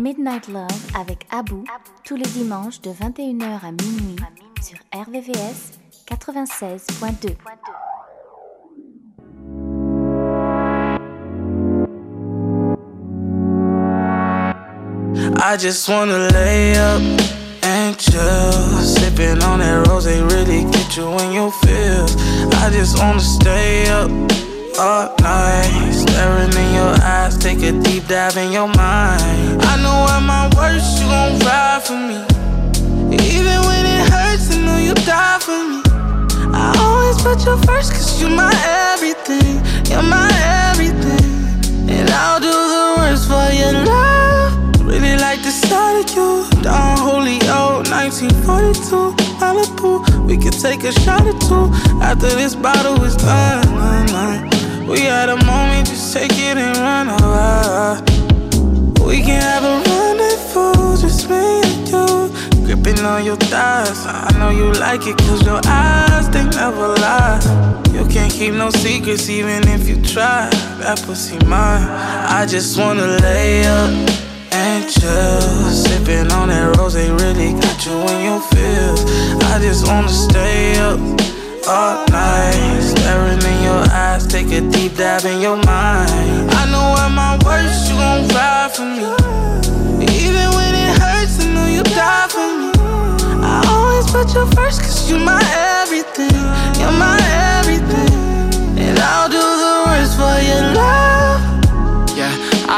Midnight Love avec Abou tous les dimanches de 21h à minuit sur RVVS 96.2. I just wanna lay up and chill. Sipping on that rose, they really get you in your feels. I just wanna stay up all night. Staring in your eyes, take a deep dive in your mind. I know at my worst, you gon' ride for me. Even when it hurts, I know you die for me. I always put you first, cause you're my everything. You're my everything. And I'll do the worst for your love. Really like the sight of you. Down Holyoke, 1942, Malibu. We could take a shot or two after this bottle is done. We had a moment, just take it and run away. We can have a rendezvous, just me and you. Gripping on your thighs, I know you like it, cause your eyes, they never lie. You can't keep no secrets, even if you try. That pussy mine. I just wanna lay up and chill. Sipping on that rose, they really got you in your feels. I just wanna stay up all night. Staring in your eyes, take a deep dive in your mind. I know at my worst, you gon' ride for me. Even when it hurts, I know you die for me. I always put you first, cause you're my everything. You're my everything.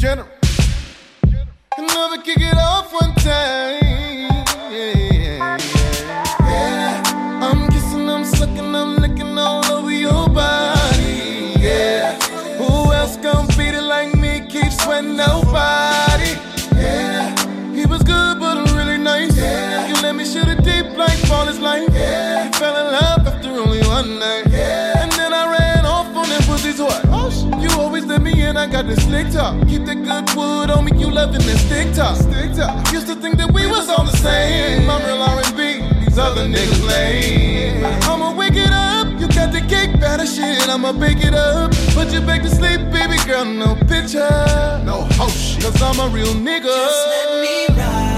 General. And love to kick it off one time. Got this slick talk. Keep that good wood on me, you loving that stick talk. Stick talk. Used to think that we was on the same. I'm real R&B, these other niggas lame. I'ma wake it up, you got the cake batter shit, I'ma bake it up. Put you back to sleep, baby girl, no picture. No hoe shit. Cause I'm a real nigga. Just let me ride.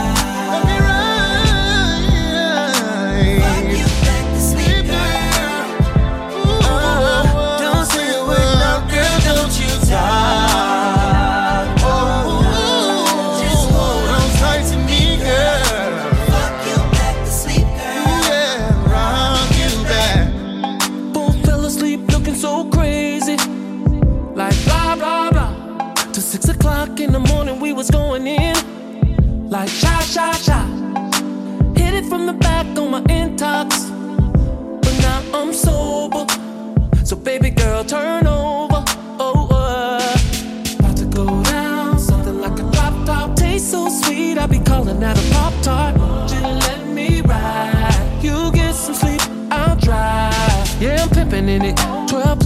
Like sha sha sha. Hit it from the back on my intox. But now I'm sober. So baby girl, turn over. Oh, uh. About to go down. Something like a drop top. Tastes so sweet, I be calling that a pop tart. Just let me ride. You get some sleep, I'll drive. Yeah, I'm pimping in it. 12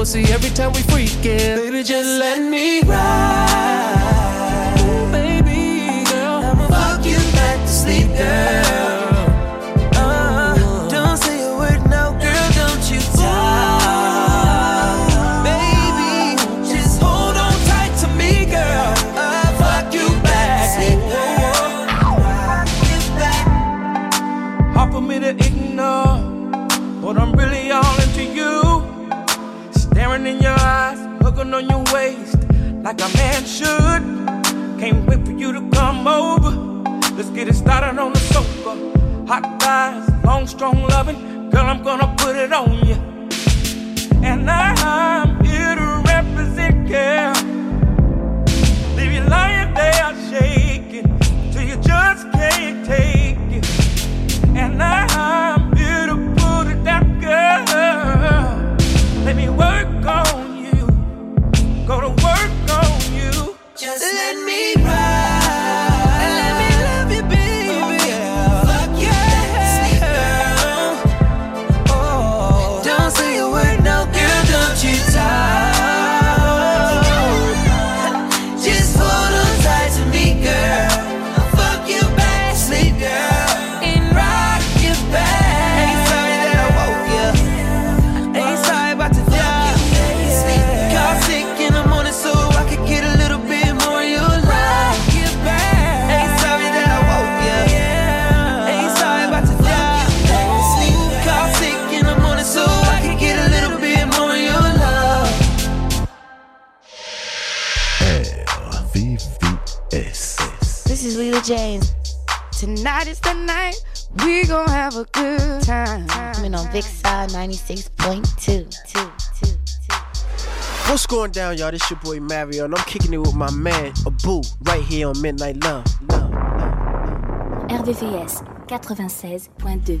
pussy every time we freaking. Baby, just let me ride. Ooh, baby girl. I'ma fuck you back to sleep, girl. Burn in your eyes, hugging on your waist, like a man should. Can't wait for you to come over. Let's get it started on the sofa. Hot thighs, long, strong loving. Girl, I'm gonna put it on you. And I'm here to represent care. Leave you lying there shaking till you just can't take it. And I'm Let me work on DJs. Tonight is the night. We gon' have a good time. Coming on Vixar 96.2. What's going down, y'all? This your boy Mario, and I'm kicking it with my man Abu right here on Midnight Love. Love, love, love. RVVS 96.2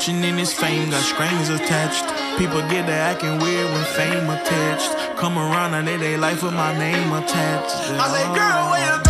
fortune and this fame got strings attached. People get to acting weird when fame attached. Come around and they they life with my name attached. I girl, where you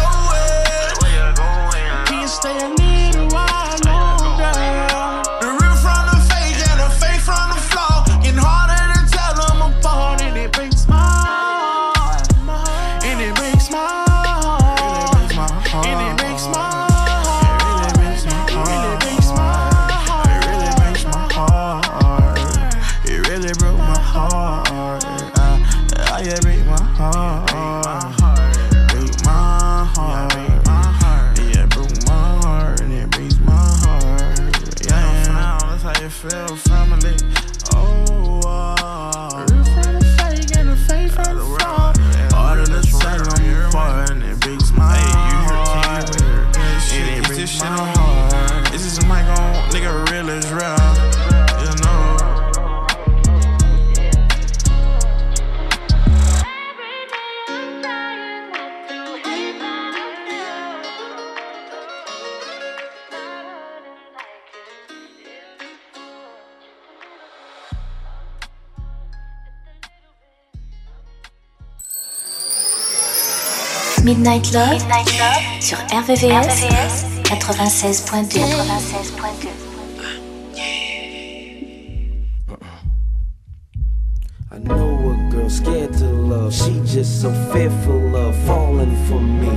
Midnight Love, sur RVVS 96.2 96.2 I know a girl scared to love, she just so fearful of falling for me.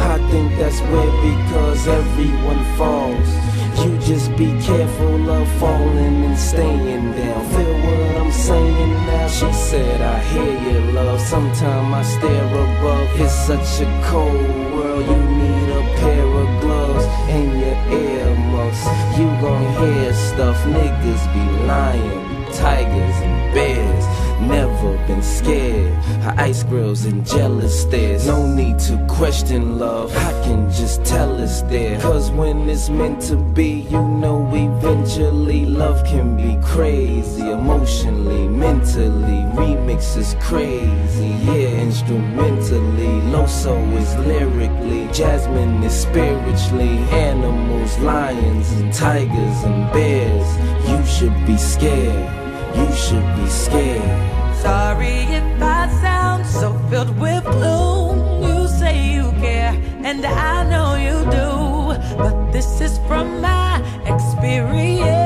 I think that's weird because everyone falls. You just be careful of falling and staying down. Feel what I'm saying now? She said, I hear you, love. Sometime I stare above. It's such a cold world, you need a pair of gloves and your earmuffs. You gon' hear stuff, niggas be lying. Tigers and bears, never been scared. Her ice grills and jealous stares. No need to question love, I can just tell it's there. Cause when it's meant to be, you know eventually love can be crazy. Emotionally, mentally, remix is crazy. Yeah, instrumentally, Loso is lyrically, Jazmine is spiritually. Animals, lions, and tigers and bears. You should be scared. You should be scared. Sorry if I sound so filled with gloom. You say you care, and I know you do. But this is from my experience,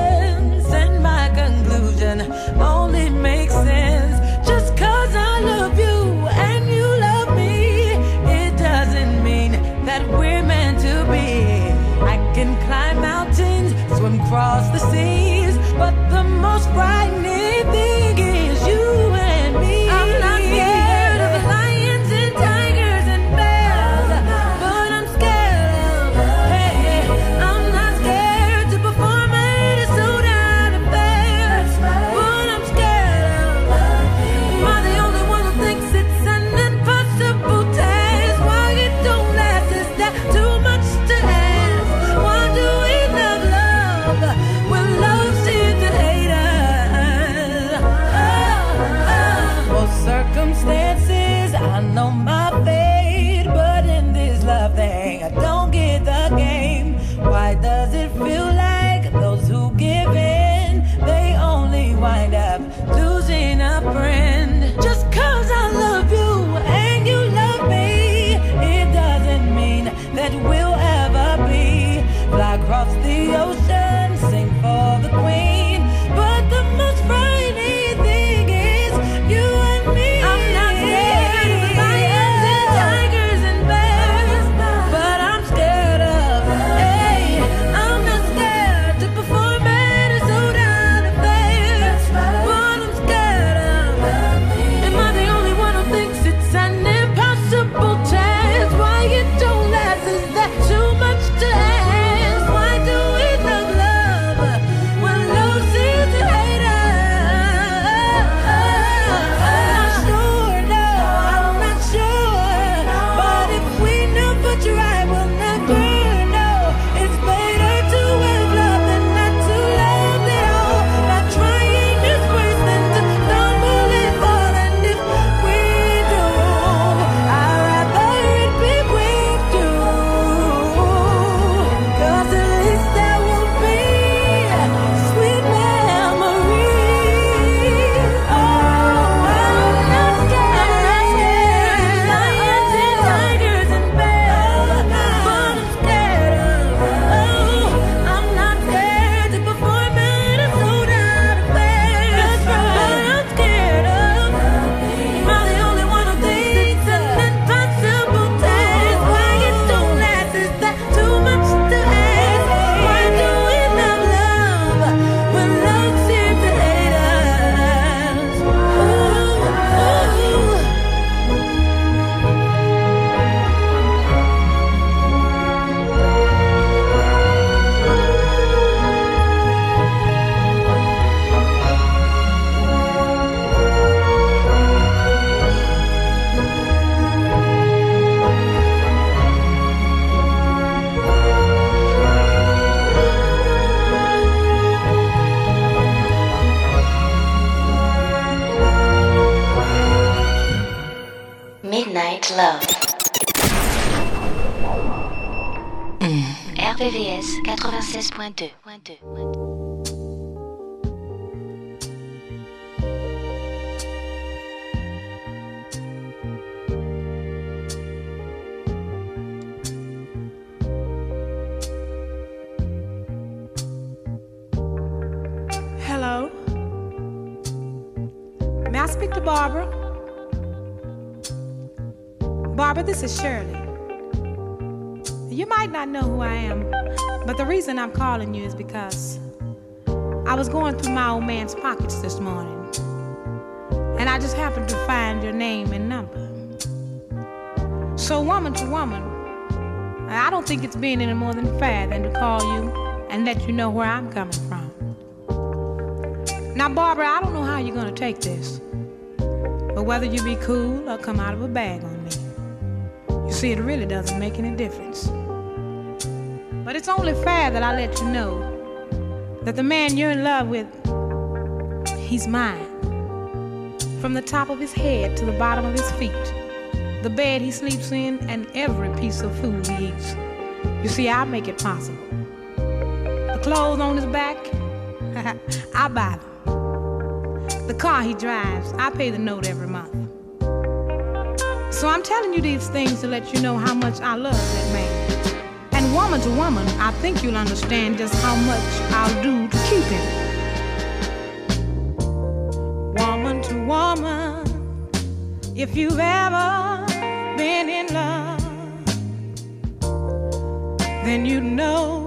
Shirley. You might not know who I am, but the reason I'm calling you is because I was going through my old man's pockets this morning, and I just happened to find your name and number. So, woman to woman, I don't think it's being any more than fair than to call you and let you know where I'm coming from. Now, Barbara, I don't know how you're gonna take this, but whether you be cool or come out of a bag see, it really doesn't make any difference. But it's only fair that I let you know that the man you're in love with, he's mine. From the top of his head to the bottom of his feet, the bed he sleeps in, and every piece of food he eats. You see, I make it possible. The clothes on his back, I buy them. The car he drives, I pay the note every month. Telling you these things to let you know how much I love that man. And woman to woman, I think you'll understand just how much I'll do to keep him. Woman to woman, if you've ever been in love, then you know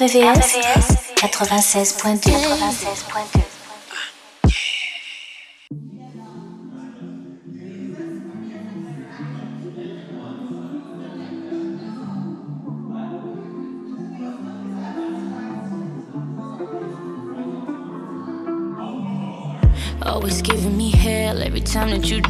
RVVS 96.2 96.2 Always giving me hell every time that you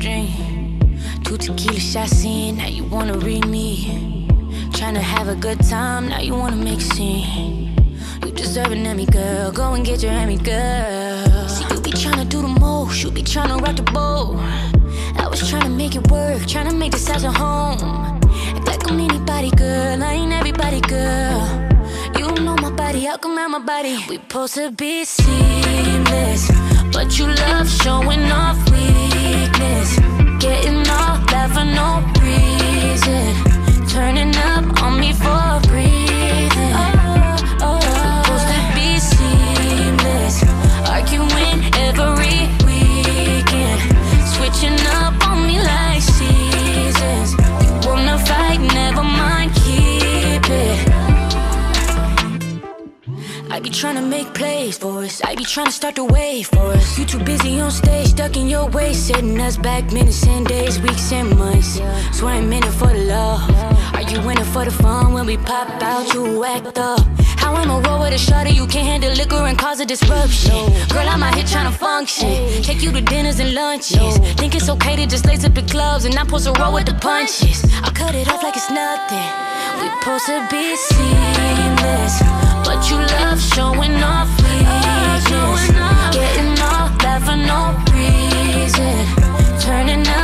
good time, now you wanna make a scene. You deserve an Emmy, girl. Go and get your Emmy, girl. See, you be trying to do the most, you be trying to rock the boat. I was trying to make it work, trying to make this house a home. Act like I'm anybody, girl. I ain't everybody, girl. You know my body, how come out my body? We supposed to be seamless, but you love showing off weakness, getting off that for no reason turning up on me for breathing. Oh, oh, oh, Supposed to be seamless. Arguing every weekend. Switching up on me like seasons. You wanna fight? Never mind, keep it. I be trying to make plays for us. I be trying to start the wave for us. You too busy on stage, stuck in your way, setting us back minutes and days, weeks and months. Swearing minute for the love. You in it for the fun when we pop out, you act up. How am I roll with a shutter? You can't handle liquor and cause a disruption. Girl, I'm out here trying to function. Take you to dinners and lunches. Think it's okay to just lace up the clubs and not post a roll with the punches. I cut it off like it's nothing. We supposed to be seamless, but you love showing off weakness. Getting off that for no reason. Turning up.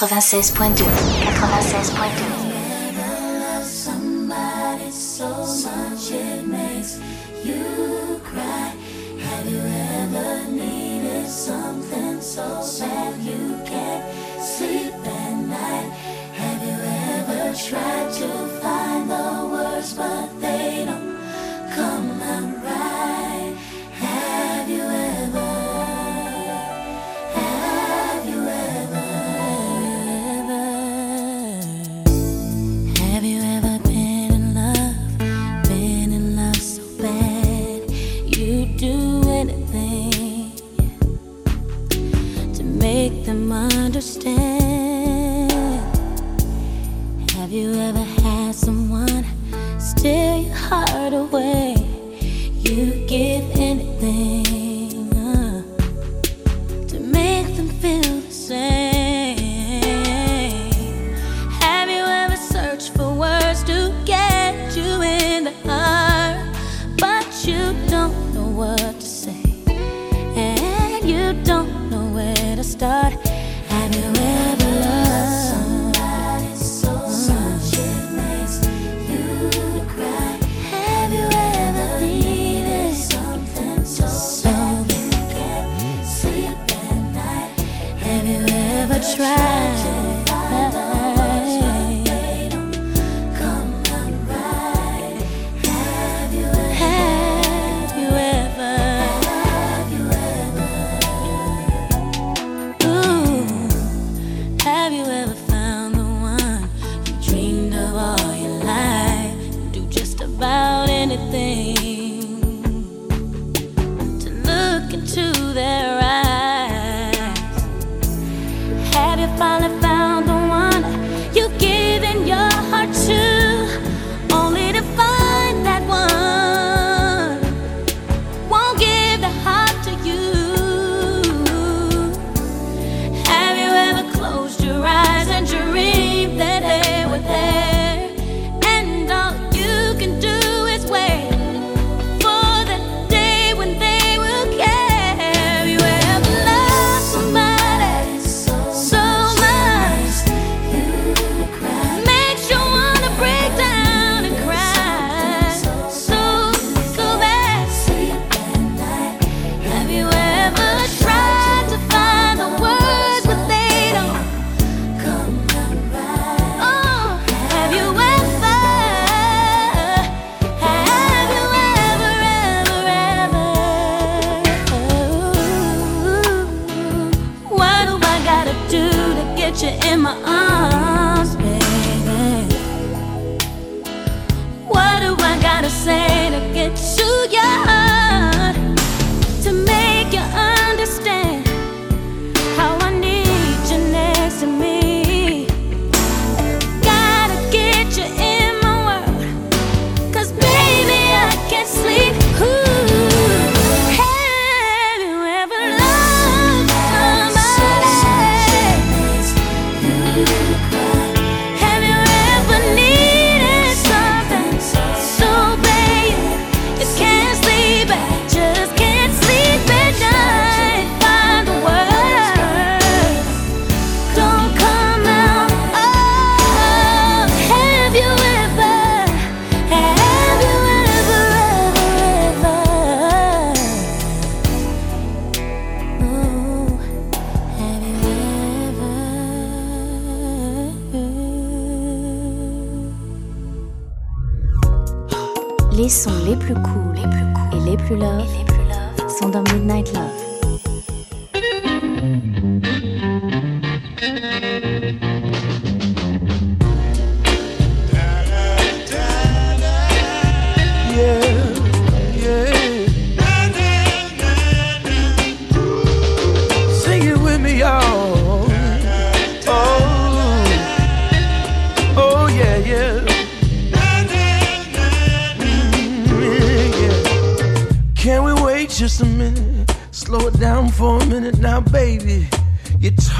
96.2. 96.2.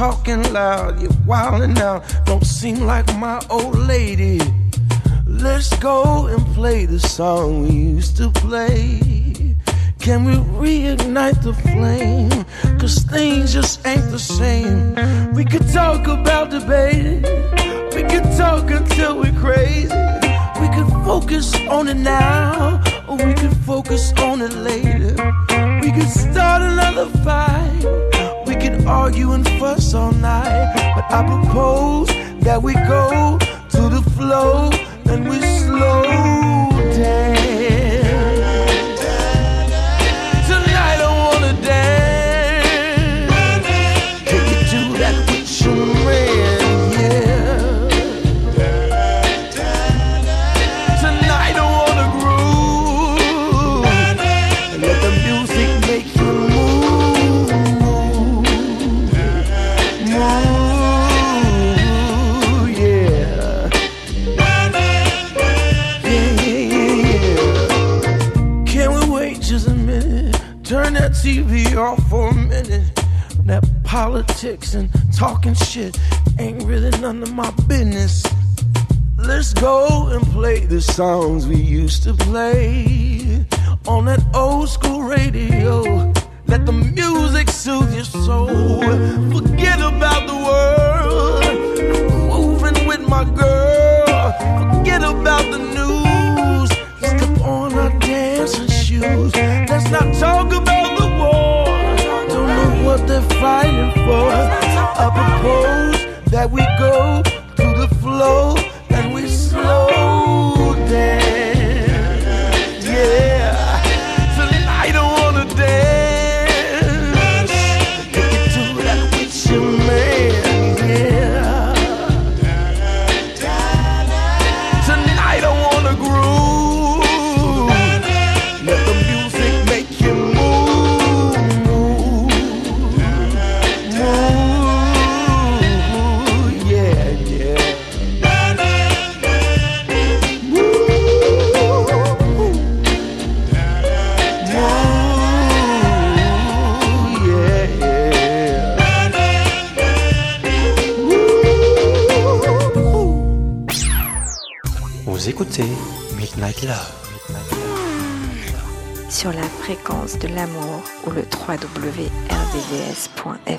talking loud, you're wilding out. Don't seem like my old lady. Let's go and play the song we used to play. Can we reignite the flame? Cause things just ain't the same. We could talk about debating. We could talk until we're crazy. We could focus on it now, or we could focus on it later. We could start another fight. Argue and fuss all night. But I propose that we go to the flow and we slow politics and talking shit ain't really none of my business. Let's go and play the songs we used to play on that old school radio. Let the music soothe your soul. Forget about the world. Moving with my girl. Forget about the news. Fighting for. I propose that we go to the flow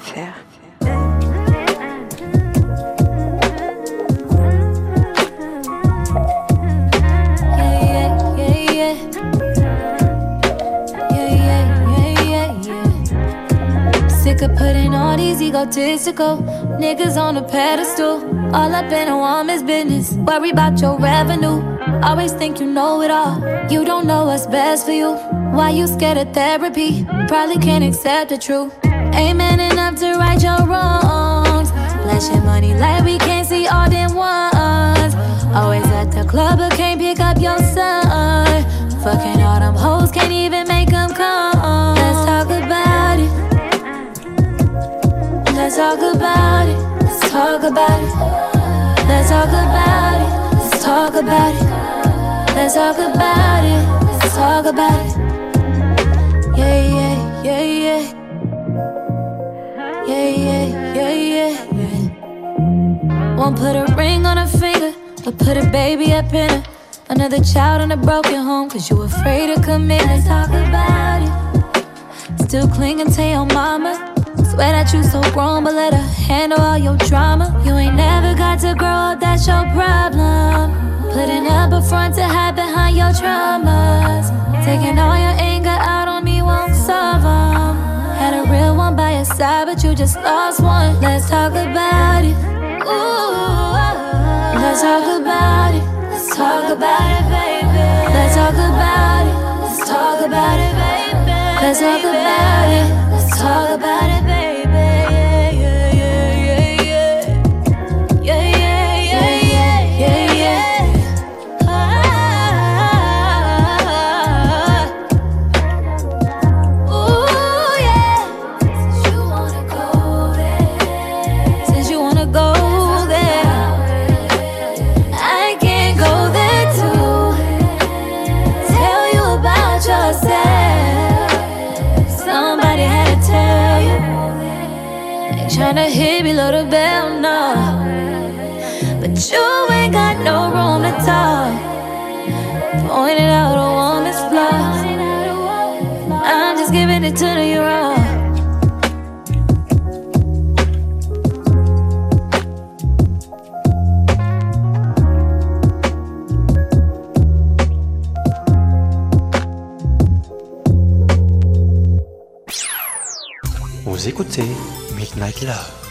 yeah. Sick of putting all these egotistical niggas on a pedestal. All up in a woman's business. Worry about your revenue. Always think you know it all. You don't know what's best for you. Why you scared of therapy? Probably can't accept the truth. Ain't man enough to right your wrongs. Flashing money like we can't see all them ones. Always at the club, but can't pick up your son. Fucking all them hoes, can't even make them come. Let's talk about it. Let's talk about it. Let's talk about it. Let's talk about it. Let's talk about it. Let's talk about it. Let's talk about it. Yeah, yeah, yeah, Won't put a ring on her finger, but put a baby up in her. Another child in a broken home, cause you afraid to commit. Let's talk about it. Still clinging to your mama. Swear that you so grown, but let her handle all your drama. You ain't never got to grow up, that's your problem. Putting up a front to hide behind your traumas. Taking all your anger out on me won't solve 'em. Had a real one by your side, but you just lost one. Let's talk about it. Let's talk about it. Let's talk about it, baby. Let's talk about it. Let's talk about it, baby. Let's talk about it. Let's talk about it. here below the bell now. But you ain't got no room to talk. Pointed out a woman's flaws. I'm just giving it to you raw. Vous écoutez Midnight Love.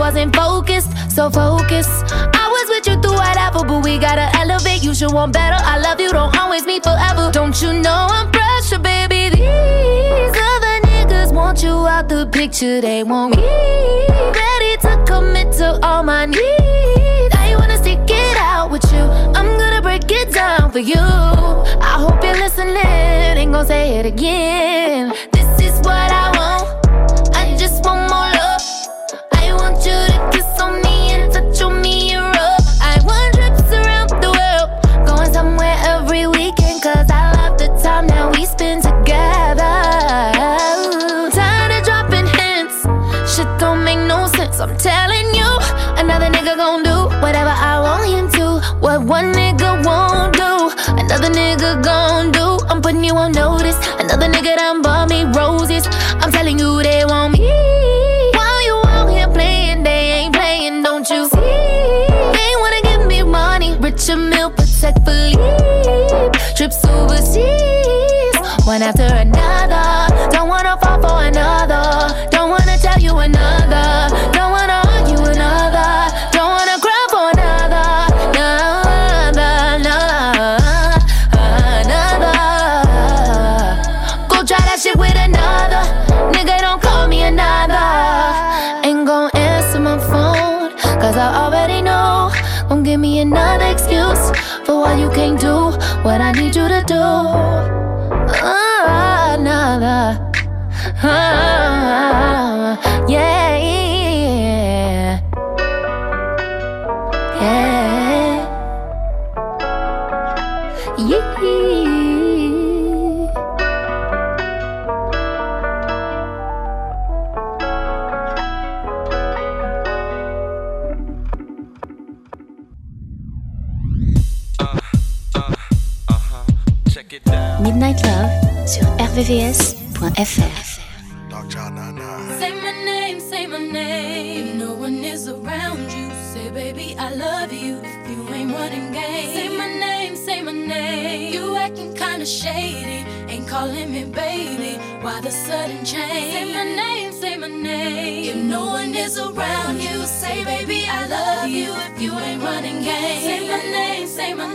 wasn't focused, so focused. I was with you through whatever, but we gotta elevate. You should want better. I love you, don't always mean forever. Don't you know I'm pressure, baby? These other niggas want you out the picture, they want me. Ready to commit to all my needs. I wanna stick it out with you. I'm gonna break it down for you. I hope you're listening. Ain't gonna say it again. This is what I telling you, another nigga gon' do whatever I want him to. What one nigga won't do, another nigga gon' do. I'm putting you on notice. Another nigga done bought me roses. I'm telling you they want me. While you out here playing, they ain't playing, don't you see? They wanna give me money, richer meal, protect, believe. Trips overseas, one after another.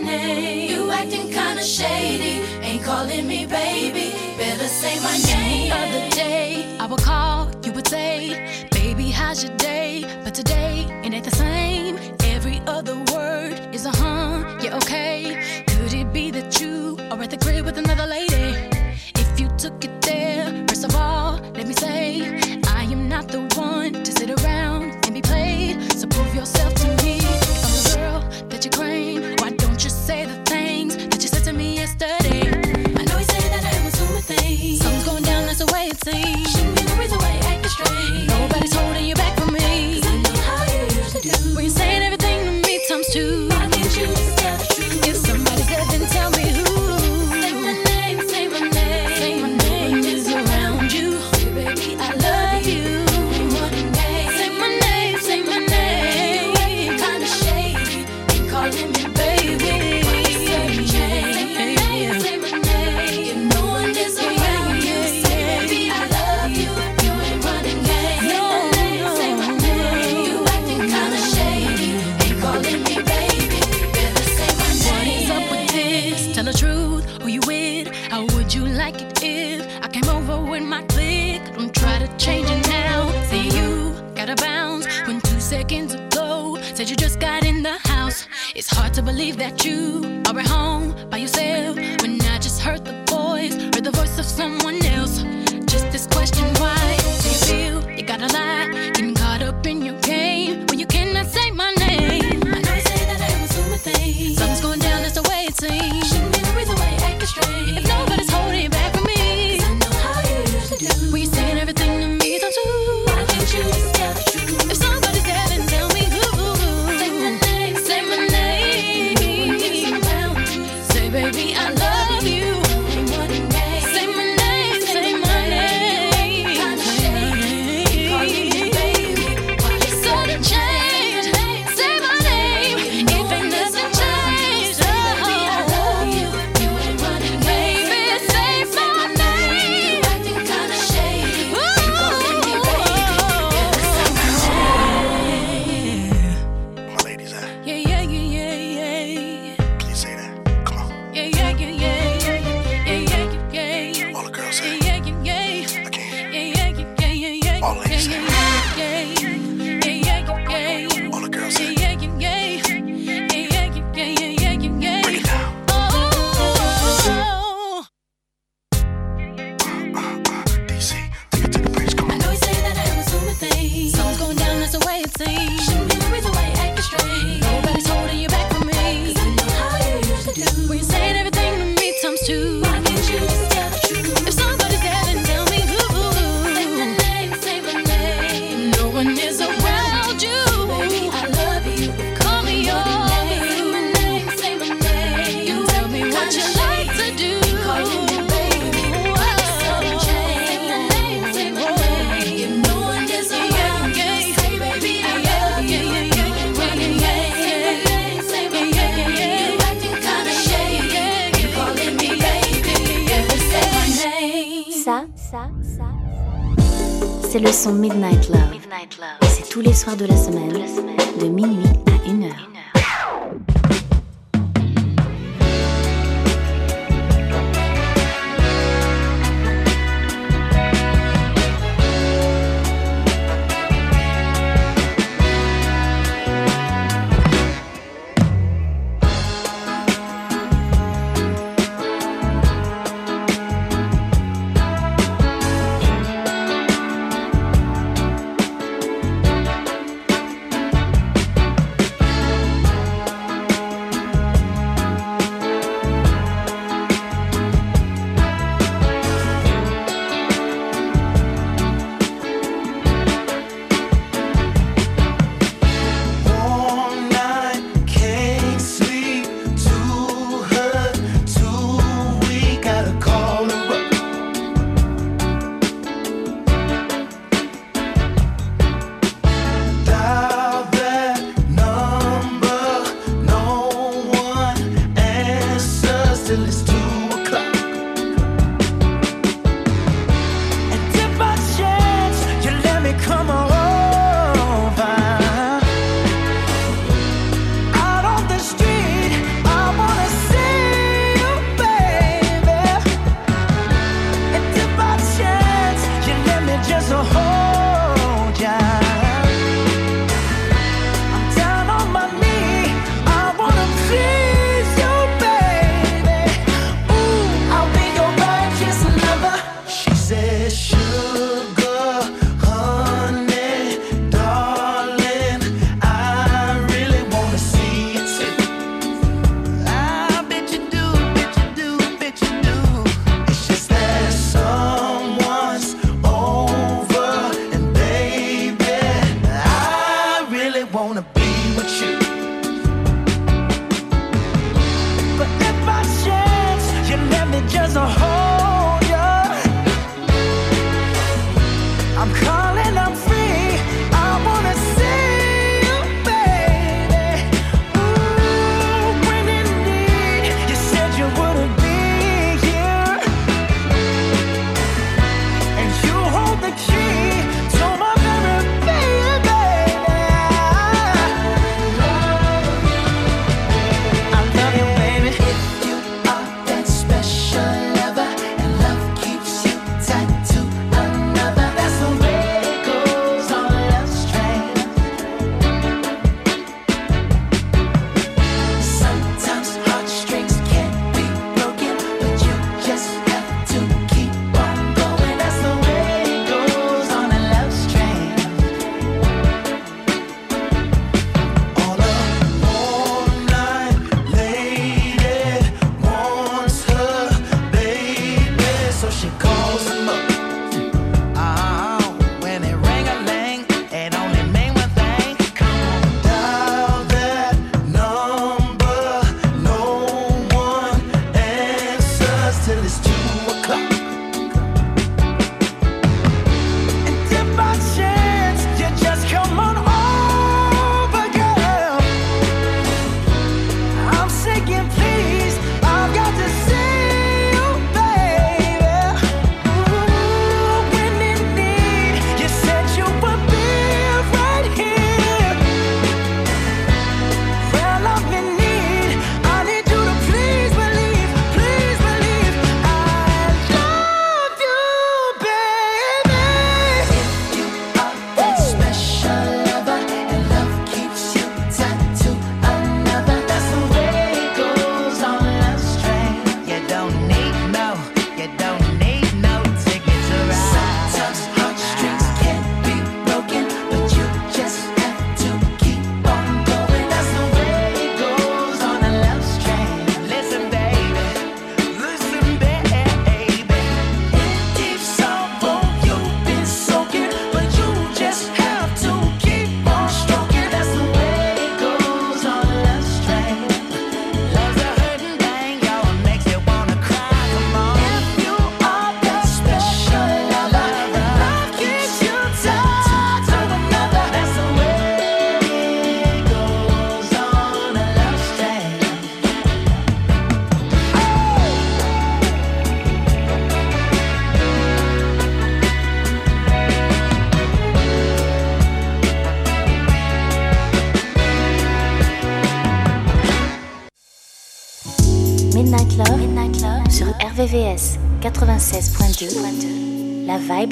name. You acting kinda shady, ain't calling me baby.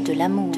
De l'amour.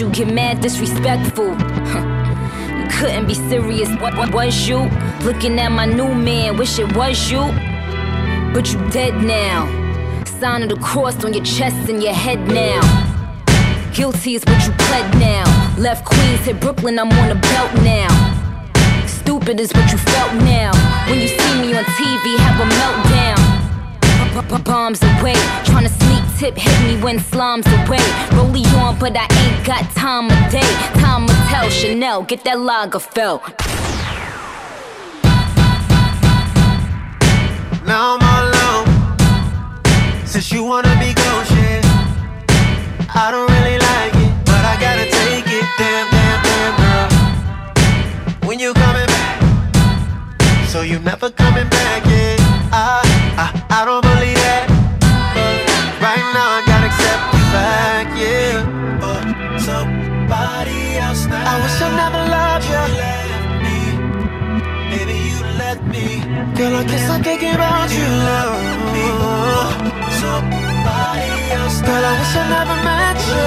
You get mad disrespectful. you couldn't be serious. What, what was you? Looking at my new man, wish it was you. But you dead now. Sign of the cross on your chest and your head now. Guilty is what you pled now. Left Queens, hit Brooklyn, I'm on the belt now. Stupid is what you felt now. When you see me on TV, have a meltdown. Bombs away, tryna sneak tip, hit me when slums away. Rollie on, but I ain't got time of day. Time to tell Chanel, get that Lagerfeld. Now I'm all alone. Since you wanna be gone, shit. I don't really like it, but I gotta take it. Damn, damn, damn, girl. When you coming back? So you never coming back, yeah. I wish I never loved you. Me, baby, you let me. Girl, I guess I'm thinking about you. Me, somebody else. Girl, I wish I never met you.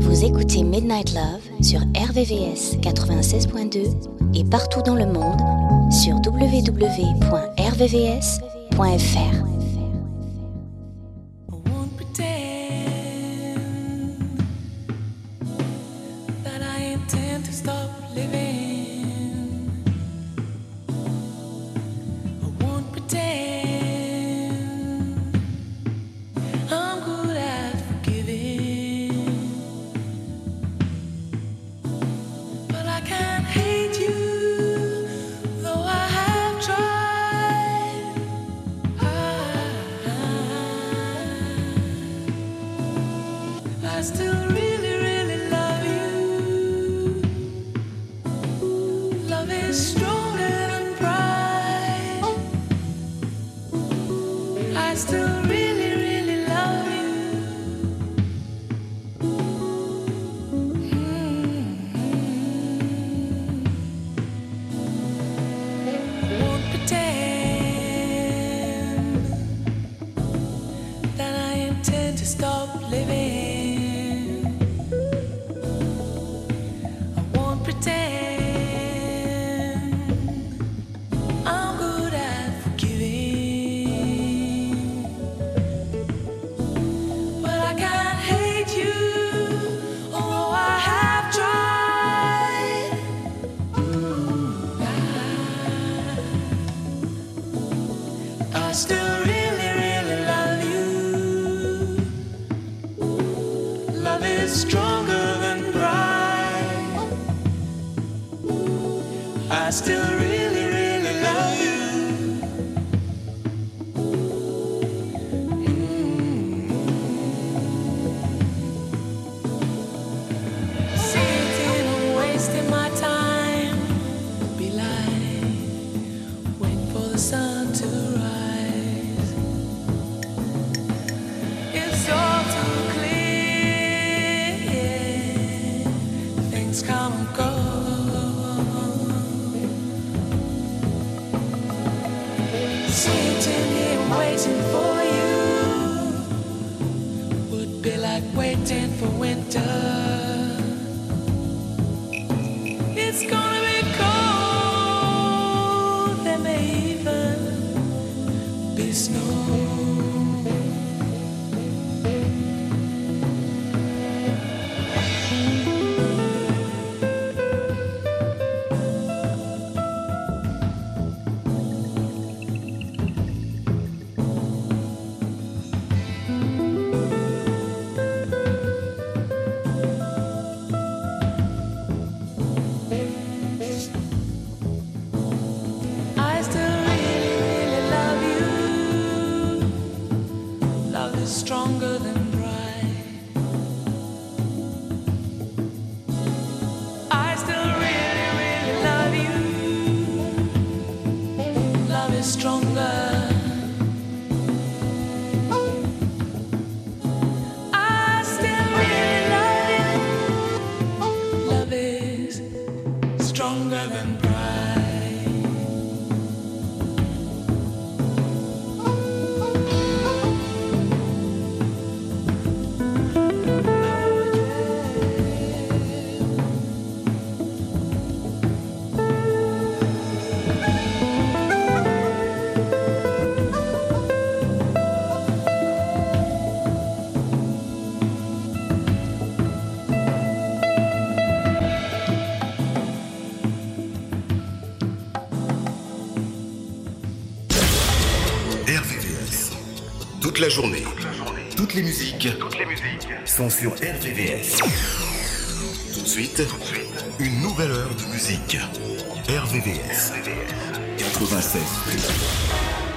Vous écoutez Midnight Love sur RVVS 96.2 et partout dans le monde sur www.rvvs.fr. journée. Toutes les musiques, Toutes les musiques sont sur RVVS. Tout de suite, une nouvelle heure de musique. RVVS 96.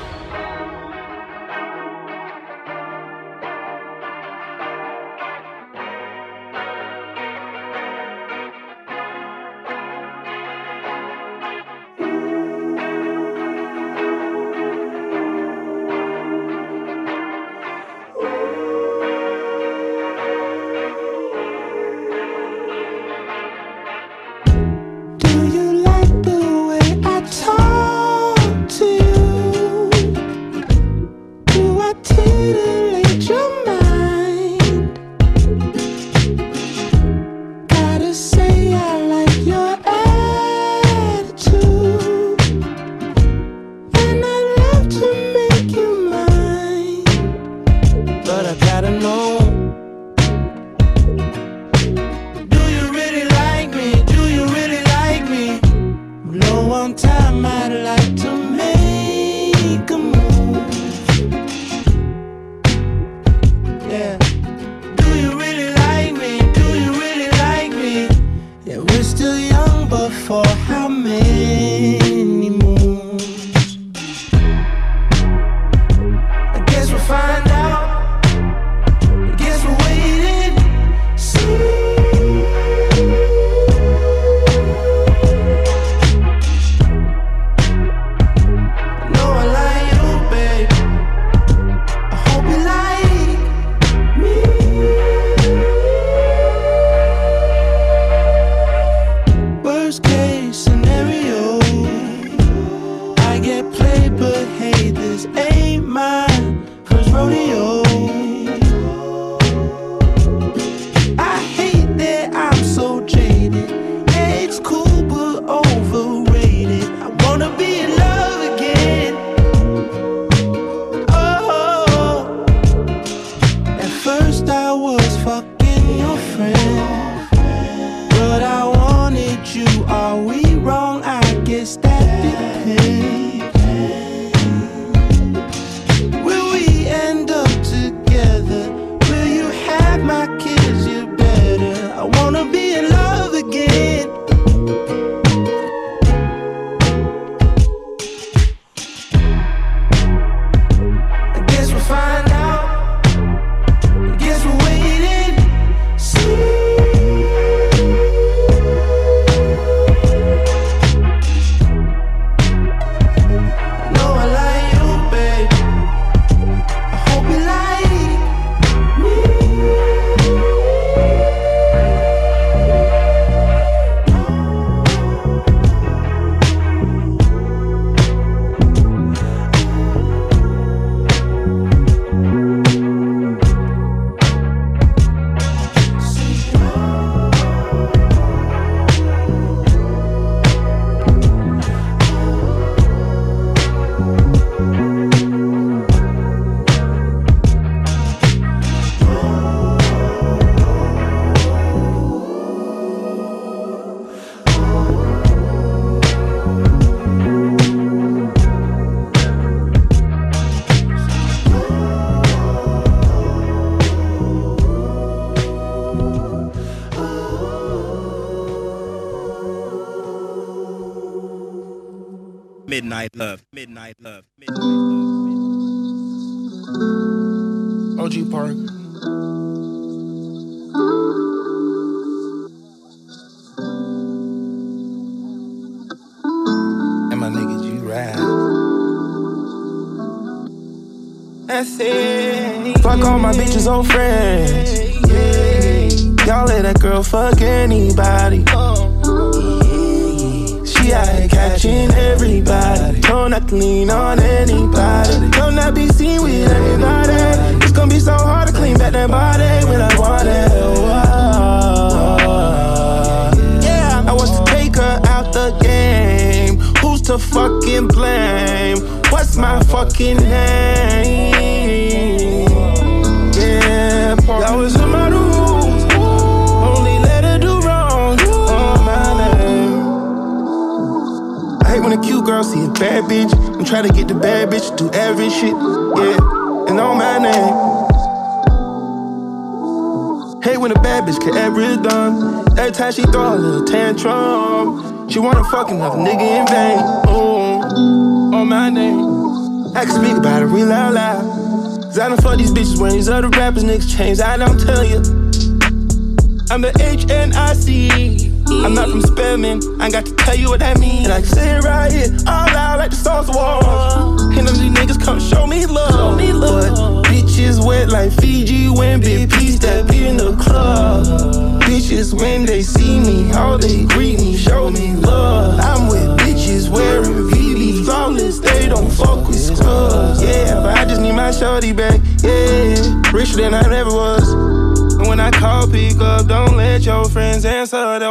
Change. I don't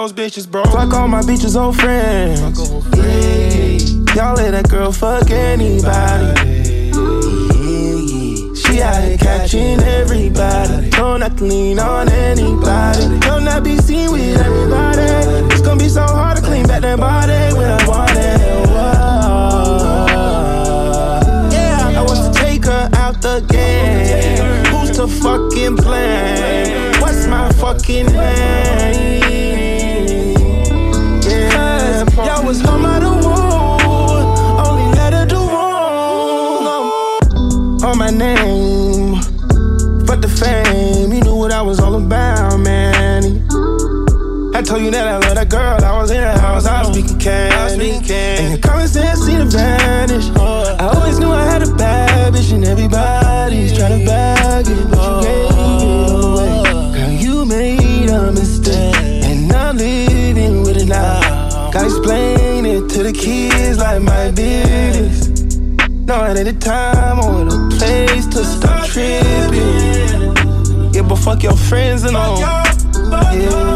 Those bitches, bro. Fuck all my bitches, old friends. Yeah, y'all let that girl fuck anybody. She out here catching everybody. Don't not to lean on anybody. Don't not be seen with everybody. It's gonna be so hard to clean back that body when I want it. Whoa. Yeah, I want to take her out the game. Who's to fucking blame? What's my fucking name? My name. Fuck the fame, you knew what I was all about, man. I told you that I love that girl. I was in the house, I was speaking candy. And your common sense seemed to vanish. I always knew I had a bad bitch, and everybody's trying to bag it, but you gave it away. Girl, you made a mistake, and I'm living with it now. Gotta explain it to the kids like my business. No, it ain't the time or the place to stop tripping. Yeah, but fuck your friends and all. Yeah,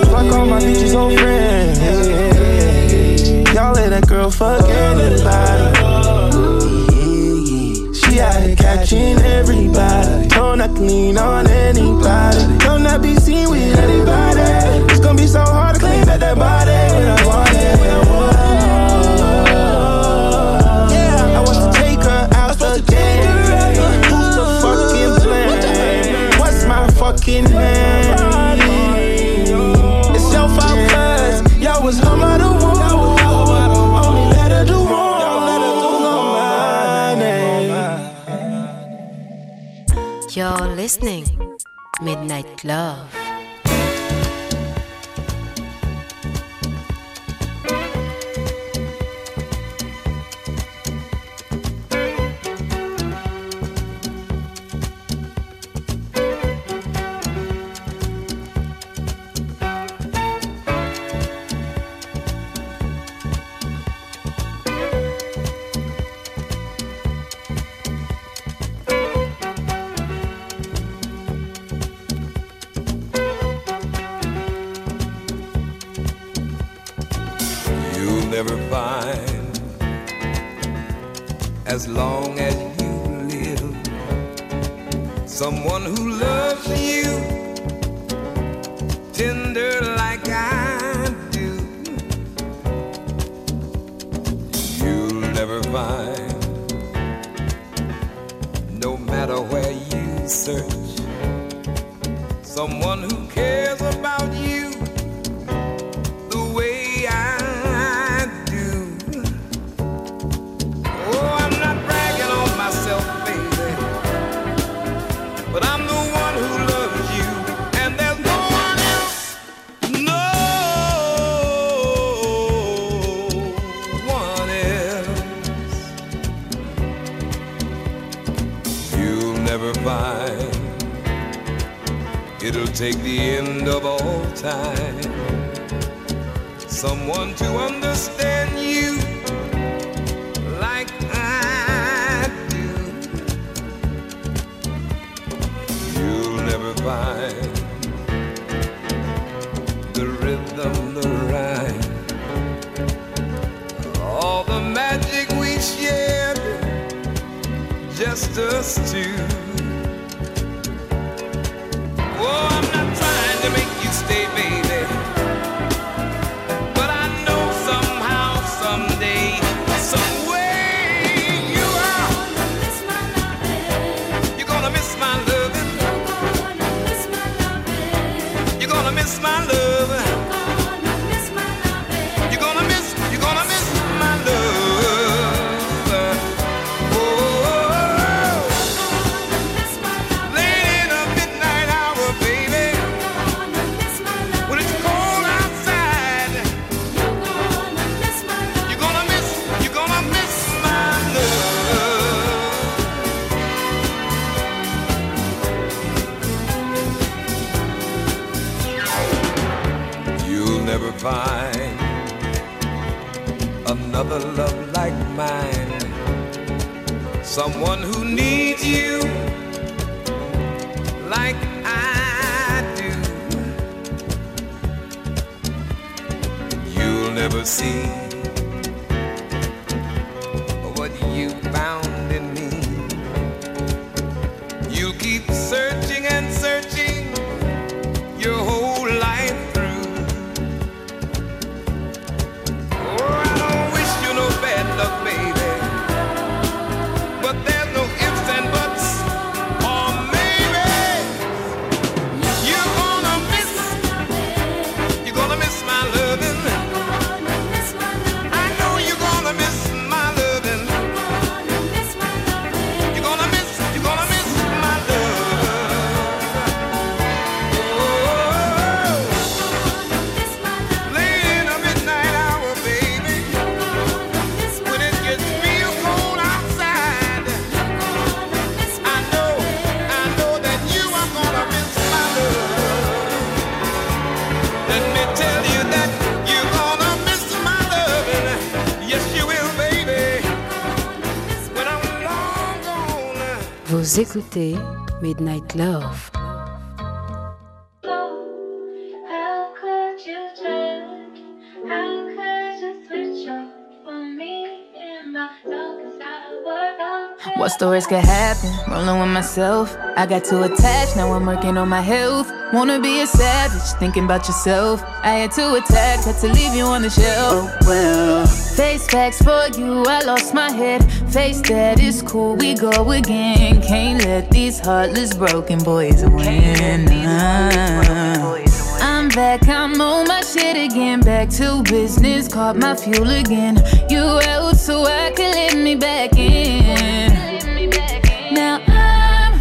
fuck all my bitches old friends. Yeah, y'all let that girl fuck anybody. She out here catching everybody. Don't not lean on anybody. Don't not be seen with anybody. It's gonna be so hard to clean back that body when I want it. Yeah, I You're listening. Midnight Love. Vous écoutez Midnight Love. How could you turn? How could you switch up for me in my darkest hour? What's the worst could happen? Rolling with myself. I got too attached, now I'm working on my health. Wanna be a savage, thinking about yourself. I had to attack, had to leave you on the shelf. Oh well. Face facts for you, I lost my head. Face that is cool, we go again. Can't let these heartless broken boys win. I'm back, I'm on my shit again. Back to business, caught my fuel again. You out so I can let me back in. Now I'm,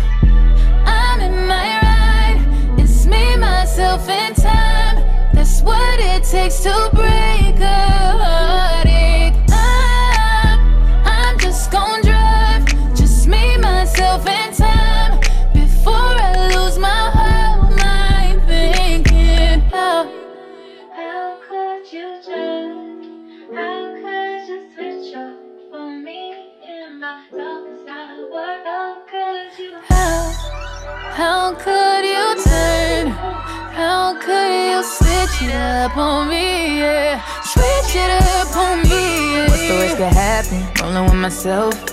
I'm in my ride. It's me, myself, and time. That's what it takes to switch it up on me? Yeah, switch it up on me. Yeah. What's the worst could happen? Rolling with myself.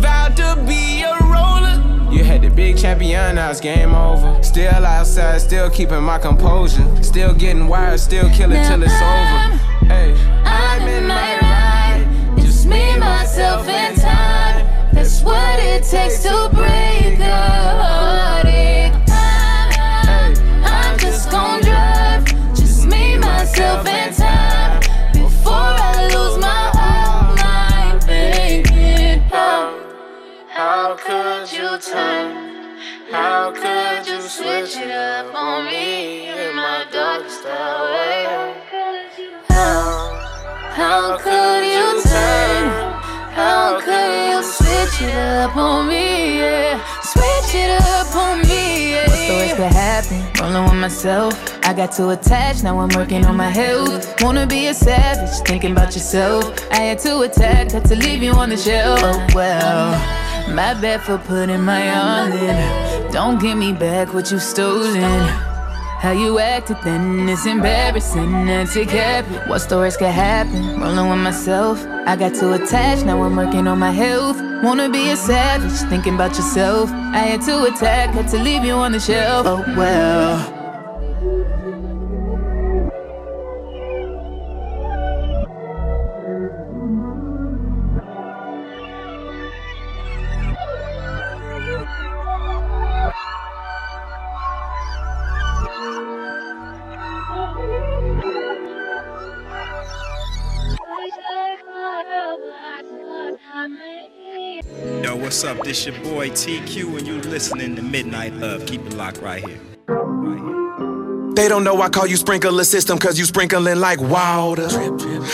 vowed to be a roller. You had the big champion, now it's game over. Still outside, still keeping my composure. Still getting wired, still killing till it's over. Hey, I'm in my ride. Just me, myself, and time. That's what it takes to break a you switch it up on me in my darkest hour? How, how could you turn? How could you switch it up on me? Yeah, switch it up on me. Rolling with myself. I got too attached, now I'm working on my health. Wanna be a savage, thinking about yourself. I had to attack, had to leave you on the shelf. Oh well, my bad for putting my all in. Don't give me back what you stolen. How you acted then, is embarrassing. That's it, cap. What stories could happen? Rolling with myself. I got too attached, now I'm working on my health. Wanna be a savage, thinking about yourself. I had to attack, had to leave you on the shelf. Oh well. What's up? This your boy TQ, and you listening to Midnight Love. Keep it locked right here. They don't know I call you sprinkler system cause you sprinkling like water.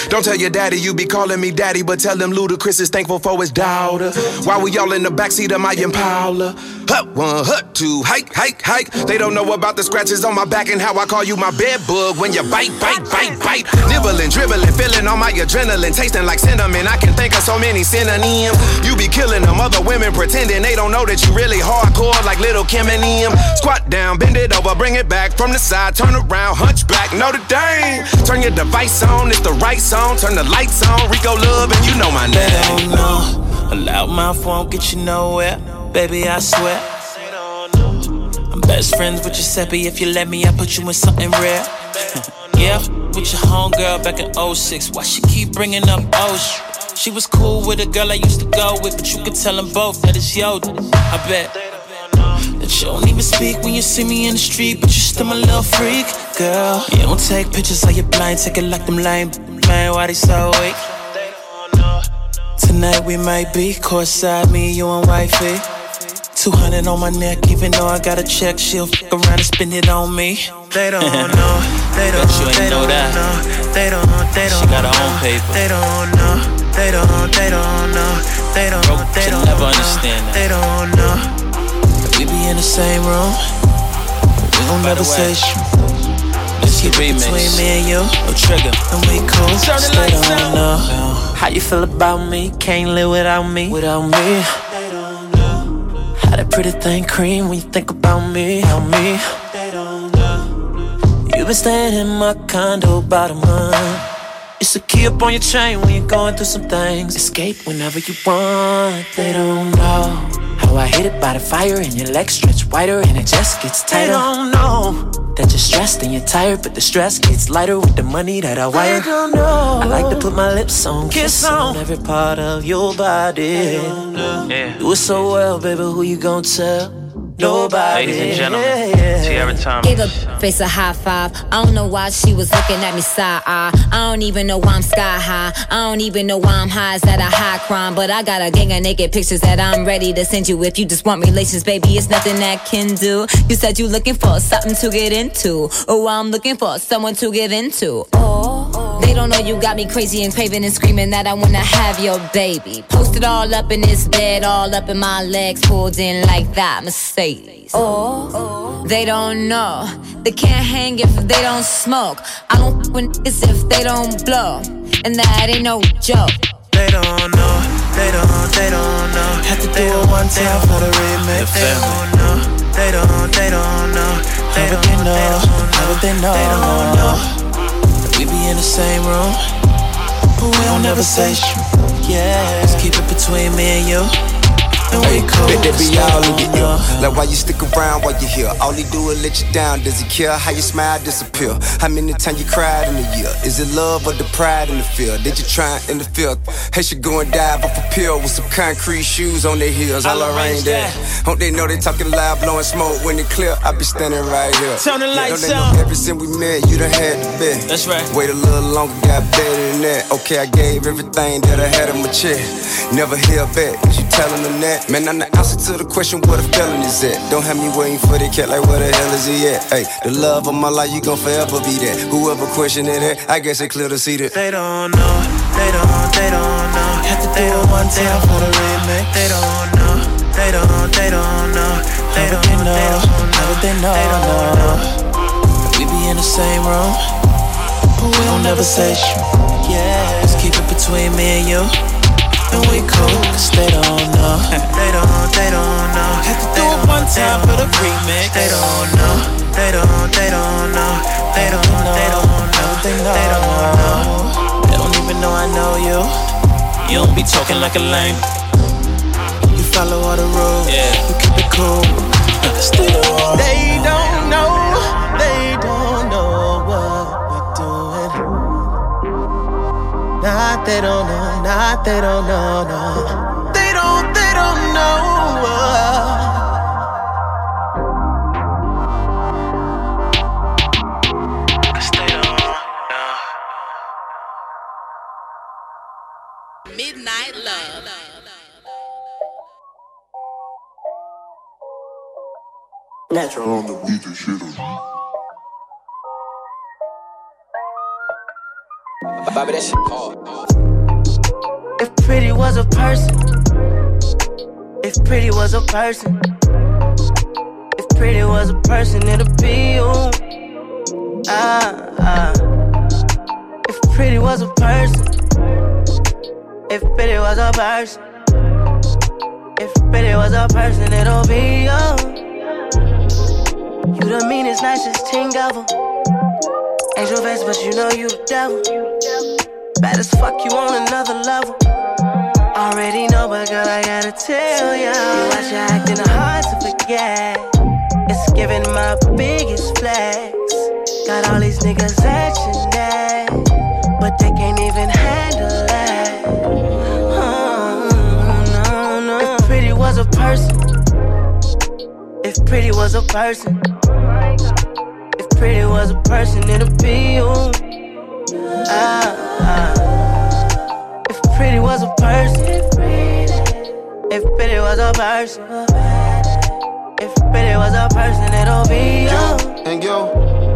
Don't tell your daddy you be calling me daddy, but tell him Ludacris is thankful for his daughter. While we all in the backseat of my Impala. Hut one, hut two, hike, hike, hike. They don't know about the scratches on my back and how I call you my bed bug when you bite, bite, bite, bite. Nibbling, dribbling, feeling all my adrenaline, tasting like cinnamon. I can think of so many synonyms. You be killing them other women pretending they don't know that you really hardcore like little Kim and them. Squat down, bend it over, bring it back from the side, turn around, hunchback, Notre Dame. Turn your device on, it's the right song. Turn the lights on, Rico Love, and you know my name. They don't know. Mouth won't get you nowhere. Baby, I swear. I'm best friends with Giuseppe. If you let me, I put you in something rare. yeah, with your homegirl back in 06. Why she keep bringing up Ocean? She was cool with a girl I used to go with, but you could tell them both that it's yo. I bet. That you don't even speak when you see me in the street, but you still my little freak, girl. You don't take pictures of your blind, take it like them lame, man. Why they so weak? Tonight we might be courtside, me, you and wifey. 200 on my neck, even though I got a check, she'll fuck around and spend it on me. They don't know, they don't, you they know don't that. know, they don't, they don't She got her know, own paper. They don't know, they don't, they don't know, they don't, Bro, they don't never know, understand that. They don't know. We be in the same room, we gon' By never say shit. This Keep it between me and you, no trigger. and we cool. Turn the They lights don't know how you feel about me. Can't live without me. Without me. How that pretty thing cream when you think about me. How me. They don't know. You've been staying in my condo about a month. It's a key up on your chain when you're going through some things. Escape whenever you want. They don't know how I hit it by the fire and your legs stretch wider and it just gets tighter. They don't know that you're stressed and you're tired, but the stress gets lighter with the money that I wire. don't know. I like to put my lips on, kiss, Kiss on on. every part of your body. Yeah. Do it so well, baby. Who you gon' tell? Nobody. Ladies and gentlemen, Yeah. Tiara Thomas. Gave a face a high five. I don't know why she was looking at me side eye. I don't even know why I'm sky high. I don't even know why I'm high. Is that a high crime? But I got a gang of naked pictures that I'm ready to send you. If you just want relations, baby, it's nothing that can do. You said you looking for something to get into. Oh, I'm looking for someone to give into. Oh, oh. They don't know you got me crazy and craving and screaming that I wanna have your baby. Posted all up in this bed, all up in my legs, pulled in like that Mercedes. Oh, they don't know. They can't hang if they don't smoke. I don't f with niggas if they don't blow. And that ain't no joke. They don't know. They don't. They don't know. Have to do it one time for the remix. They don't know. They don't. They don't know. They don't. They know. How would they know? They don't know. In the same room, but we don't never say shit. Yeah. Let's keep it between me and you. Bet that be all in your ear. Like why you stick around while you're here? All he do is let you down. Does he care how your smile disappear? How many times you cried in a year? Is it love or the pride in the field? Did you try and interfere? Hey, she go and dive off a pill with some concrete shoes on their heels. All I'll arrange there. Don't they know they talking loud, blowing smoke when it clear? I be standing right here. Turn the Yeah, lights they know ever since we met, you done had the bet. That's right. Wait a little longer, got better than that. Okay, I gave everything that I had in my chest. Never held back. You telling them that? Man, I'm the answer to the question where the feeling is at. Don't have me waiting for the cat like where the hell is he at? Hey, the love of my life, you gon' forever be that. Whoever questioning it, I guess it clear to see that. They don't know, they don't, they don't know. Have to do it one time for the remix. They don't know, they don't, they don't know. They don't, know, they don't know, how would they know. We be in the same room, but we don't never say shit. Yeah, let's keep it between me and you. And we cool, cause they don't know. they don't, they don't know. Have to do it one time for the remix. They don't know, they don't, they don't know. They don't, they don't know. They don't know. They don't even know I know you. You don't be talking like a lame. You follow all the rules. Yeah. You keep it cool. Stay on. They don't Nah, they don't know, nah, they don't know, no. They don't, they don't know. uh. Midnight Love. Natural on the beat and shit Bobby, that shit hard. If pretty was a person, if pretty was a person, if pretty was a person, it'd be you. Ah, ah. If pretty was a person, if pretty was a person, if pretty was a person, it'll be you. You the meanest, nicest thing ever. Angel face, but you know you the devil. Bad as fuck, you on another level. Already know, but girl, I gotta tell ya. You watch you acting hard to forget. It's giving my biggest flex. Got all these niggas action that, but they can't even handle that. Oh, no, no. If pretty was a person, if pretty was a person, pretty was a person, it'd be you. Ah, ah. If pretty was a person, if pretty was a person, if pretty was a person, it'll be you. And you,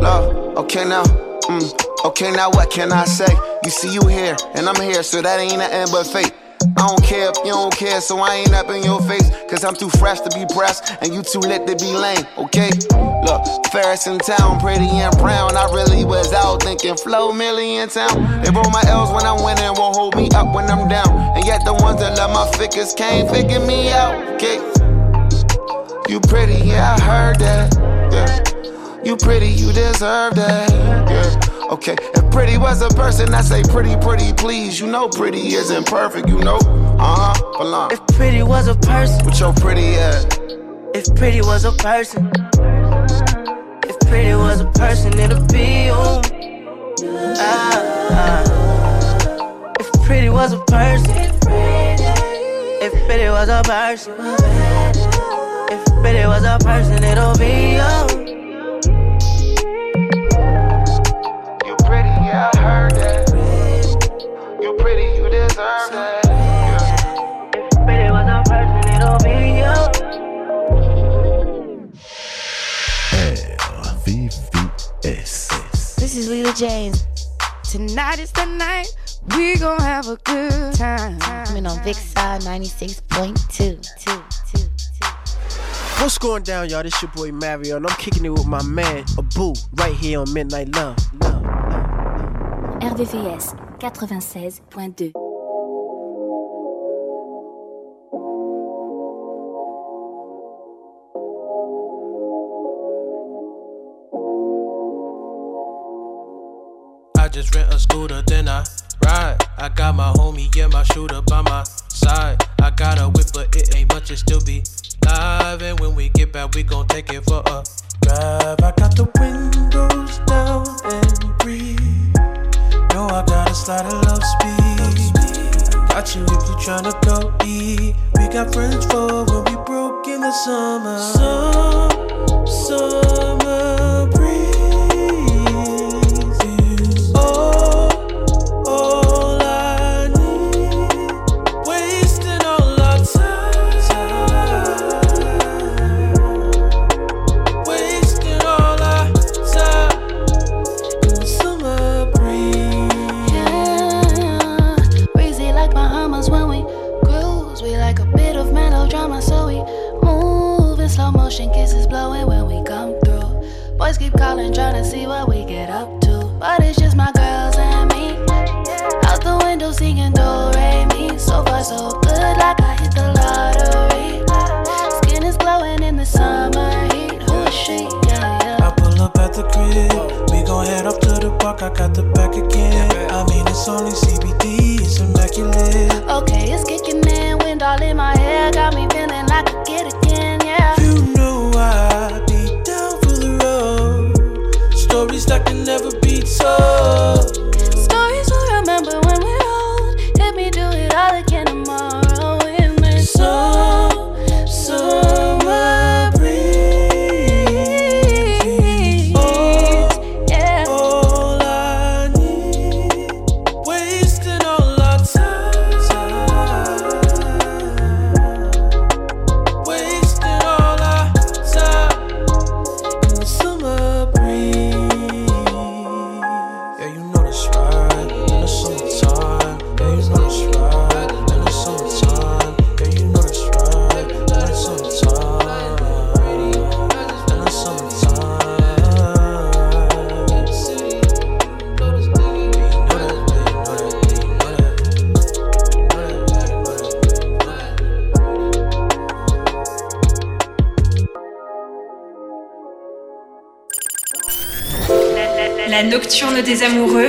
love, okay now, mm, okay now what can I say? You see you here, and I'm here, so that ain't nothing but fate. I don't care if you don't care, so I ain't up in your face. Cause I'm too fresh to be pressed, and you too lit to be lame, okay? Look, Ferris in town, pretty and brown. I really was out thinking flow million town. They roll my L's when I'm winning, won't hold me up when I'm down. And yet the ones that love my figures can't figure me out, okay? You pretty, yeah, I heard that, yeah. You pretty, you deserve that, yeah. Okay, if pretty was a person, I say pretty, pretty, please. You know pretty isn't perfect, you know? Uh huh, belong. If pretty was a person, With your pretty ass. if pretty was a person, if pretty was a person, it'd be you. Ah, ah. If pretty was a person, if pretty was a person, if pretty was a person, it'll be you. You yeah, I heard that. You pretty, you deserve that. If pretty was a person, it'll be you. VVS. This is Lila James. Tonight is the night we gon' have a good time. Coming on Big Side 96.2. What's going down, y'all? This your boy Mario, and I'm kicking it with my man Abu right here on Midnight Love. RVVS 96.2. I just rent a scooter, then I ride. I got my homie, yeah, my shooter by my side. I got a whip, but it ain't much, it still be live. And when we get back, we gon' take it for a drive. I got the windows down and breathe. Know I gotta slide a love speed. Got you if you tryna go eat. We got friends for when we broke in the summer. Some, summer des amoureux.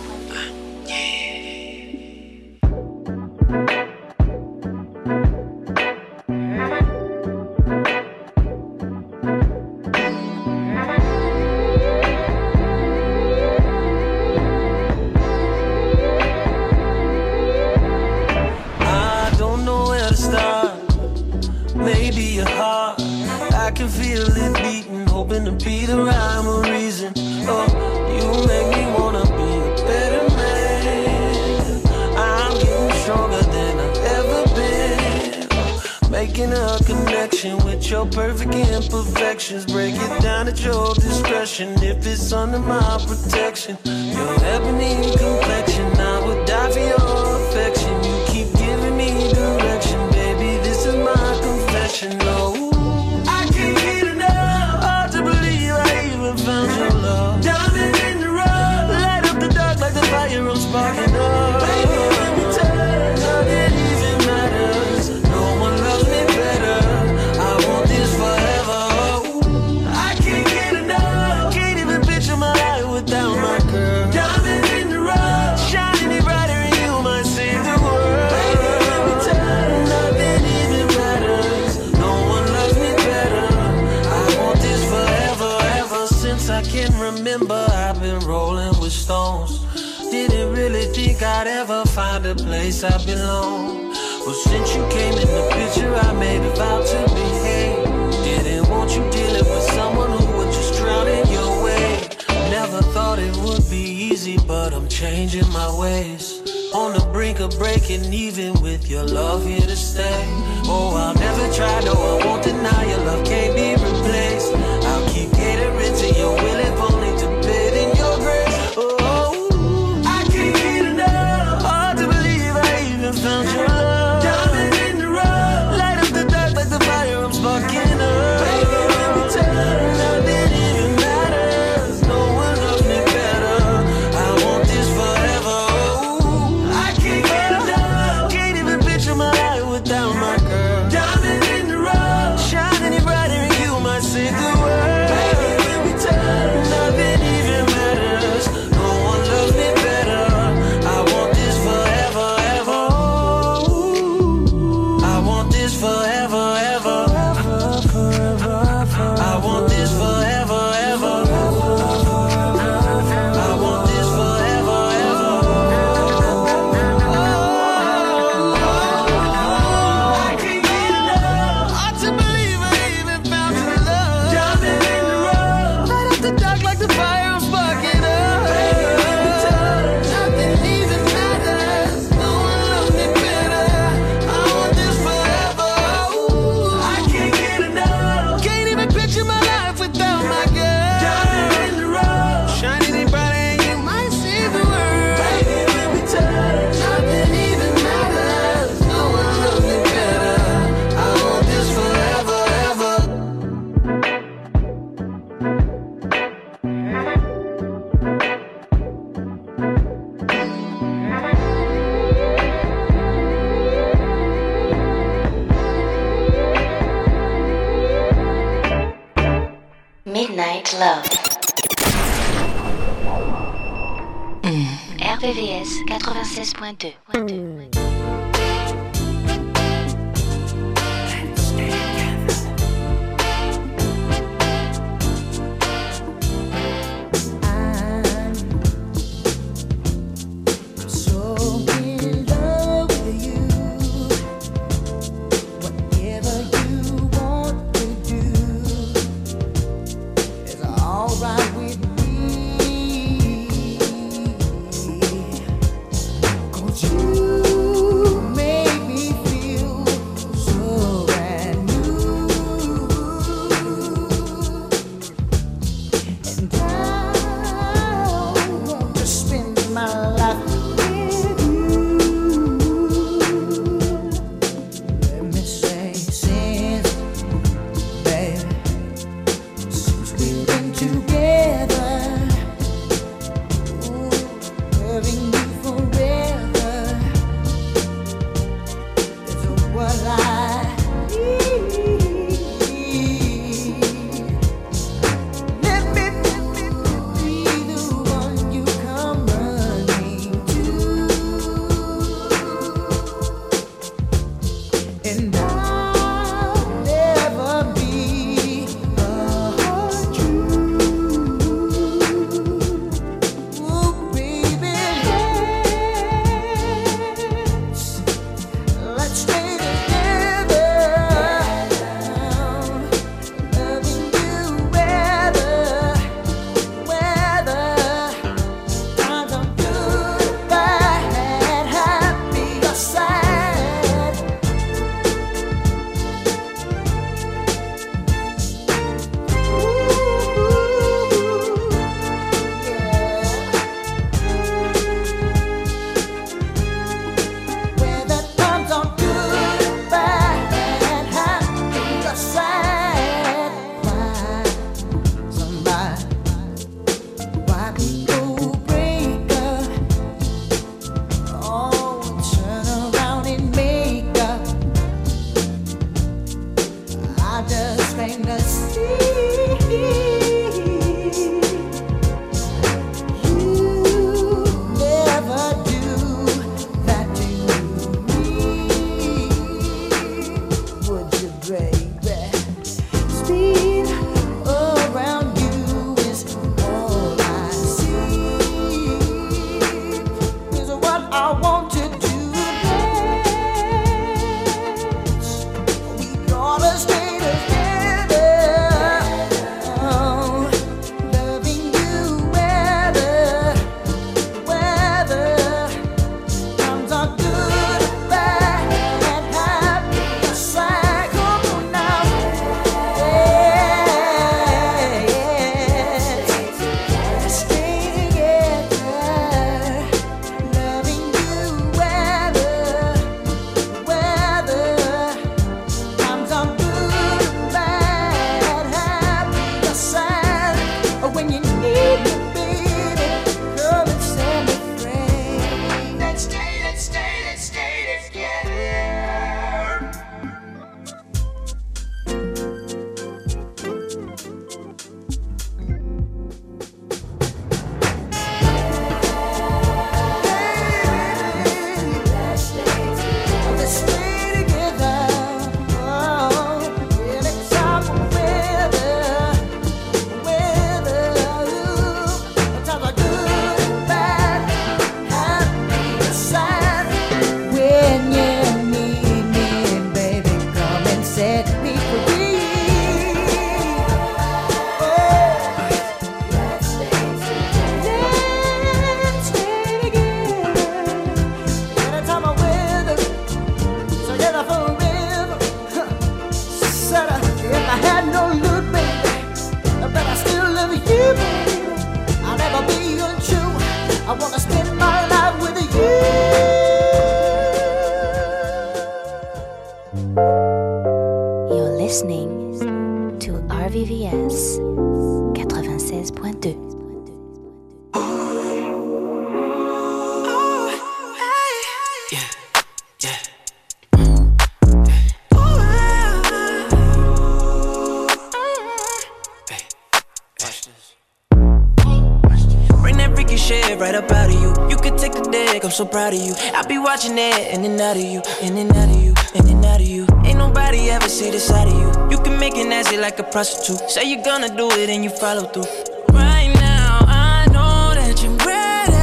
so proud of you. I be watching it in and out of you, in and out of you, in and out of you. Ain't nobody ever see the side of you. You can make it nasty like a prostitute. Say you're gonna do it and you follow through. Right now, I know that you're ready.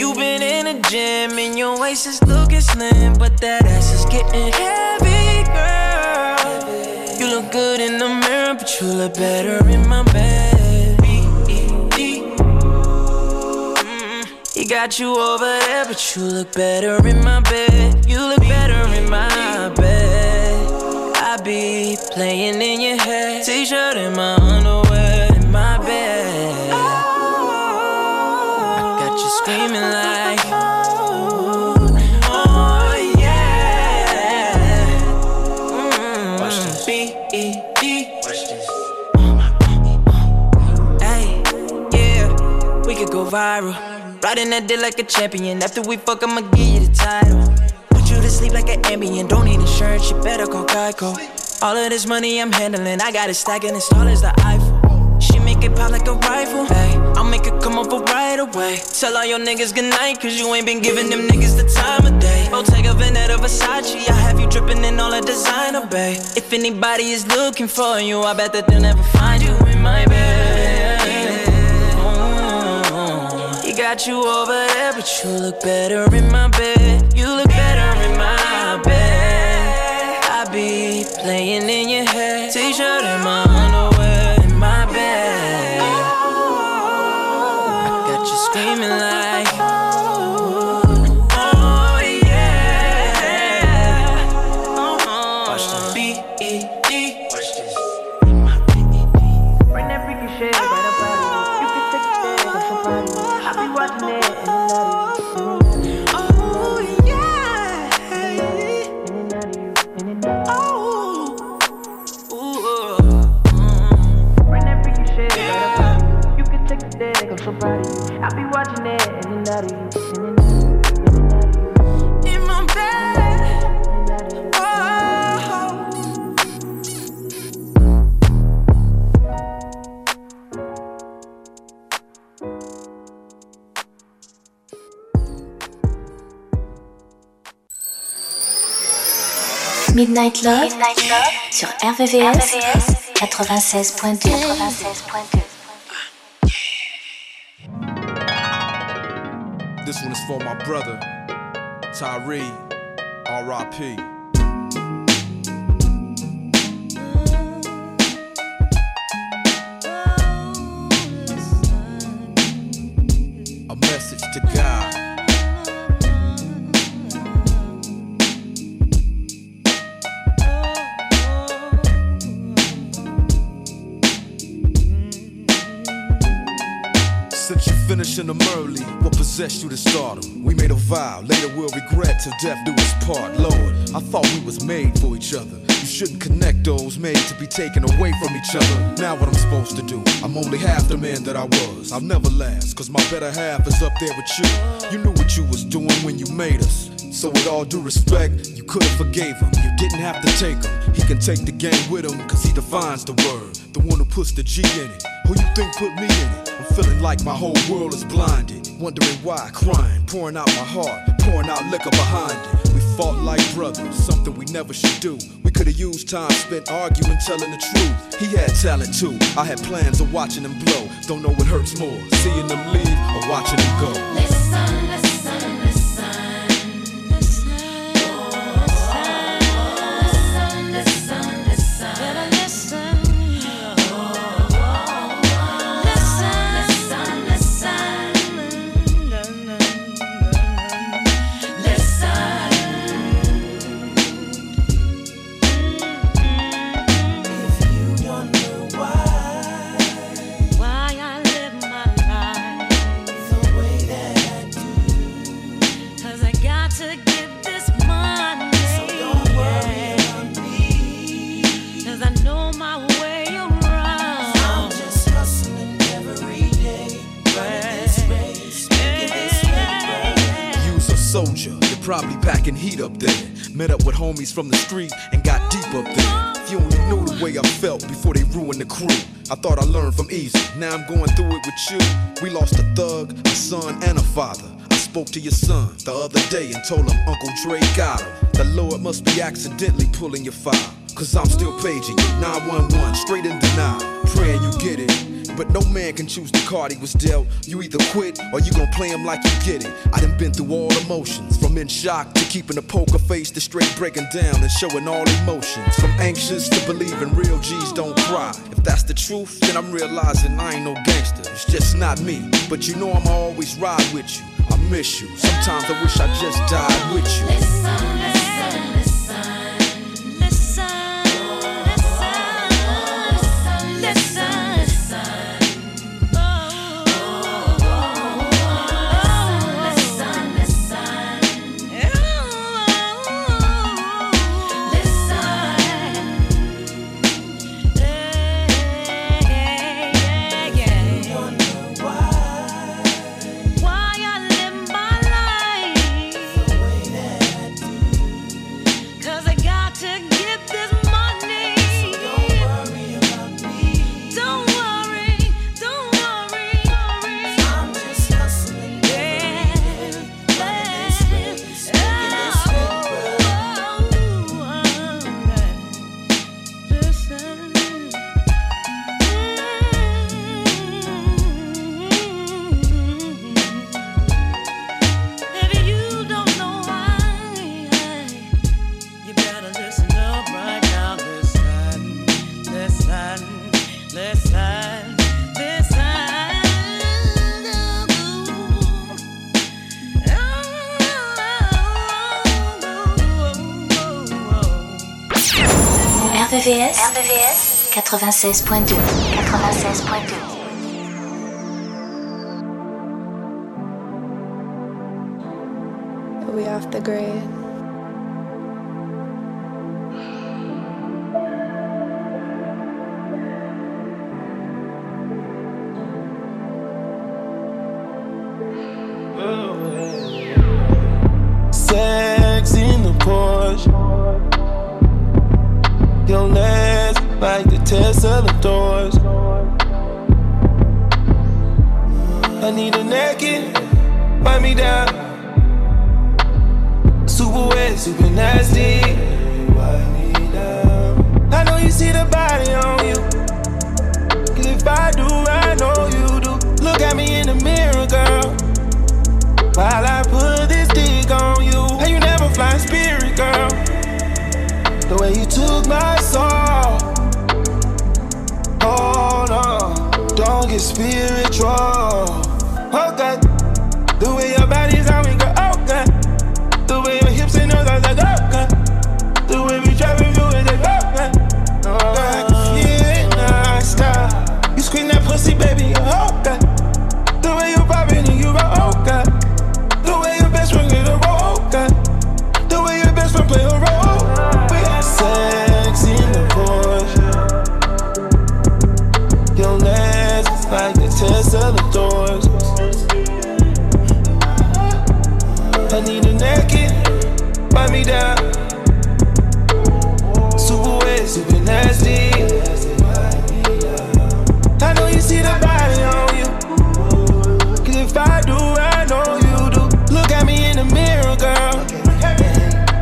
You've been in the gym and your waist is looking slim, but that ass is getting heavy, girl. You look good in the mirror, but you look better in my bed. Got you over there, but you look better in my bed. You look better in my bed. I be playing in your head, t-shirt in my Riding that dick like a champion. After we fuck, I'ma give you the title. Put you to sleep like an Ambien. Don't need insurance, you better call Geico. All of this money I'm handling, I got it stacking as tall as the Eiffel. She make it pop like a rifle. Hey, I'll make it come over right away. Tell all your niggas good night, cause you ain't been giving them niggas the time of day. Bottega Veneta Versace, I have you dripping in all the designer, babe. If anybody is looking for you, I bet that they'll never find got you over there, but you look better in my bed. You look better in my bed. I be playing in Midnight Love, sur RVVS, 96.2. This one is for my brother, Tyree, R.I.P. you to stardom? We made a vow, later we'll regret till death do us part. Lord, I thought we was made for each other. You shouldn't connect those made to be taken away from each other. Now what I'm supposed to do? I'm only half the man that I was. I'll never last, cause my better half is up there with you. You knew what you was doing when you made us. So with all due respect, you could've forgave him. You didn't have to take him. He can take the game with him, cause he defines the word. The one who puts the G in it. Who you think put me in it? Feeling like my whole world is blinded. Wondering why, crying, pouring out my heart, pouring out liquor behind it. We fought like brothers, something we never should do. We could've used time spent arguing, telling the truth. He had talent too. I had plans of watching him blow. Don't know what hurts more, seeing them leave or watching him go. Homies from the street and got deep up there. If you only knew the way I felt before they ruined the crew. I thought I learned from easy. Now I'm going through it with you. We lost a thug, a son, and a father. I spoke to your son the other day and told him Uncle Dre got him. The Lord must be accidentally pulling your file. Cause I'm still paging you. 911, straight in denial. Praying you get it. But no man can choose the card he was dealt. You either quit or you gon' play him like you get it. I done been through all emotions. From in shock to keeping a poker face to straight breaking down and showing all emotions. From anxious to believing real G's don't cry. If that's the truth, then I'm realizing I ain't no gangster. It's just not me. But you know I'ma always ride with you. I miss you. Sometimes I wish I just died with you. RVVS, RVVS 96.2 96.2 down. Super wet, super nasty. I know you see the body on you. Cause if I do, I know you do. Look at me in the mirror, girl. While I put this dick on you. And you never fly spirit, girl. The way you took my soul. Oh, Hold on, don't get spiritual. Oh, okay. The me down. Super wet, super nasty. I know you see the body on you. Cause if I do, I know you do. Look at me in the mirror, girl.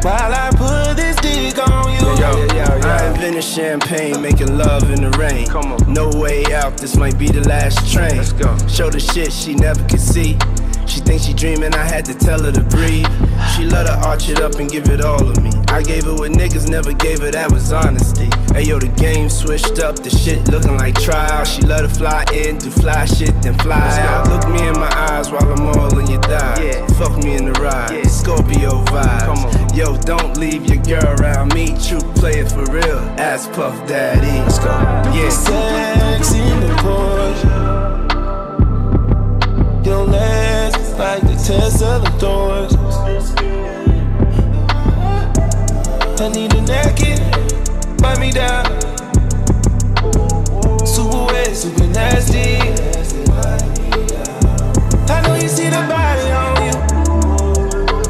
While I put this dick on you. Yo, yo, yo, I invented champagne, making love in the rain. Come on. No way out, this might be the last train. Let's go. Show the shit she never could see. She thinks she dreaming, I had to tell her to breathe. She let her arch it up and give it all of me. I gave her what niggas never gave her, that was honesty. Hey yo, the game switched up, the shit looking like trial. She let her fly in, do fly shit, then fly out. Look me in my eyes while I'm all in your thigh. Yeah. Fuck me in the ride, Scorpio vibes. Come on. Yo, don't leave your girl around me. True play it for real. Ass Puff Daddy. Let's go. Yeah. Sex in the Porsche. Your legs like the Tesla doors. I need a naked, wipe me down. Super wet, super nasty. I know you see the body on you.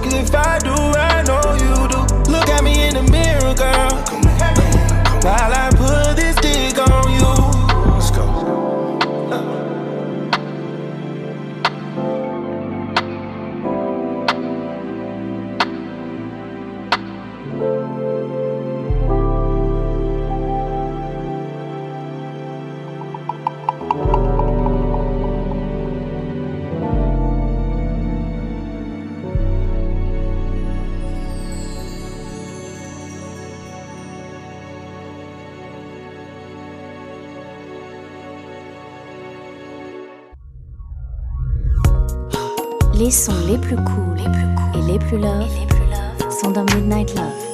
Cause if I do, I know you do. Look at me in the mirror, girl. While I les plus cool, les plus cool et les plus love, sont dans Midnight Love.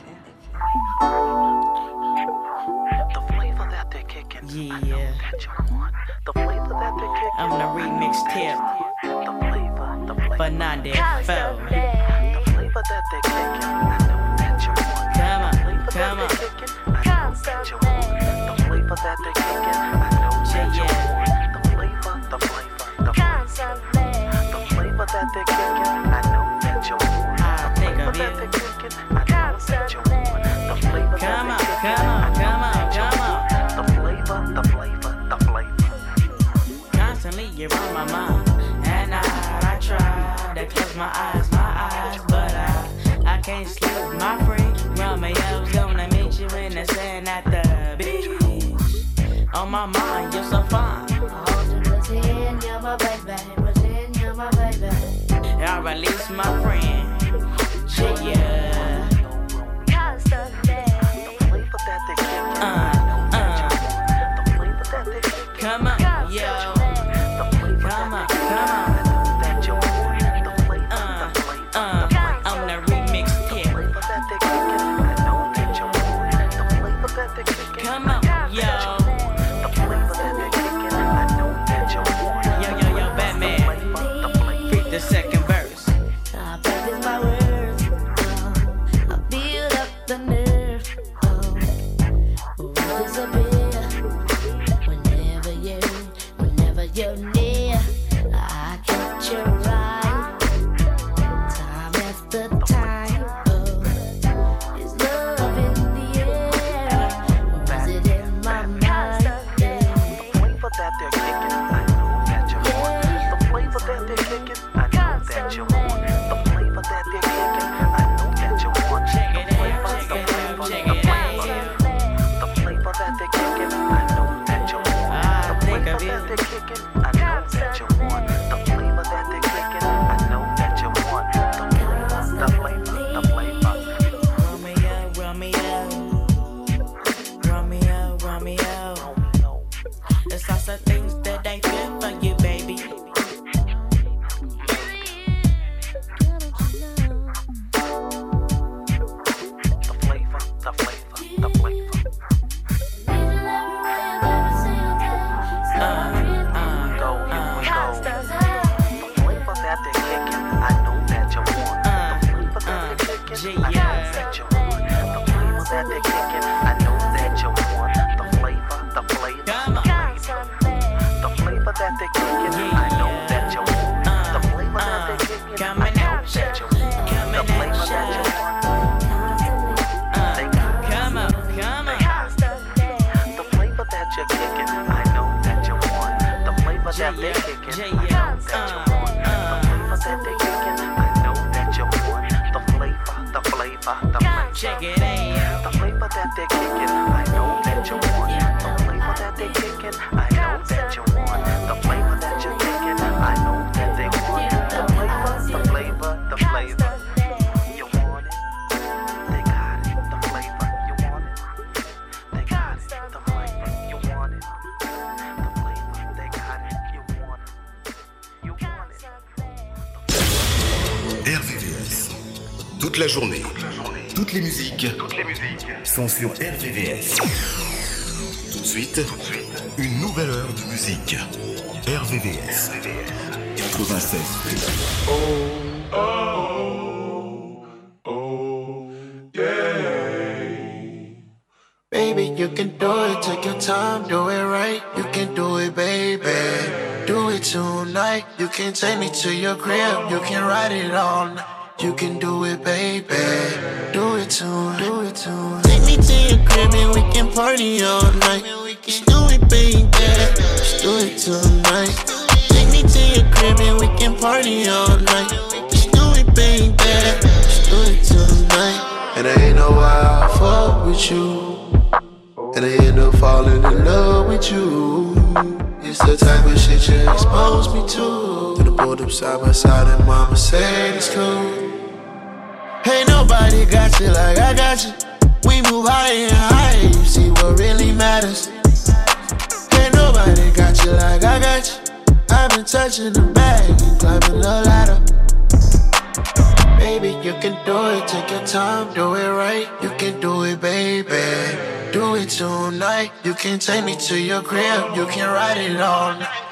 sont sur RVVS. Tout de suite, une nouvelle heure de musique. RVVS. 96. Oh, oh, oh, yeah. Baby, you can do it, take your time, do it right. You can do it, baby. Do it tonight. You can take me to your crib, you can ride it all night. inside of my Mercedes coupe. Ain't nobody got you like I got you. We move higher and higher, you see what really matters. Ain't nobody got you like I got you. I've been touching the bag and climbing the ladder. Baby, you can do it, take your time, do it right. You can do it, baby. Do it tonight. You can take me to your crib, you can ride it all night.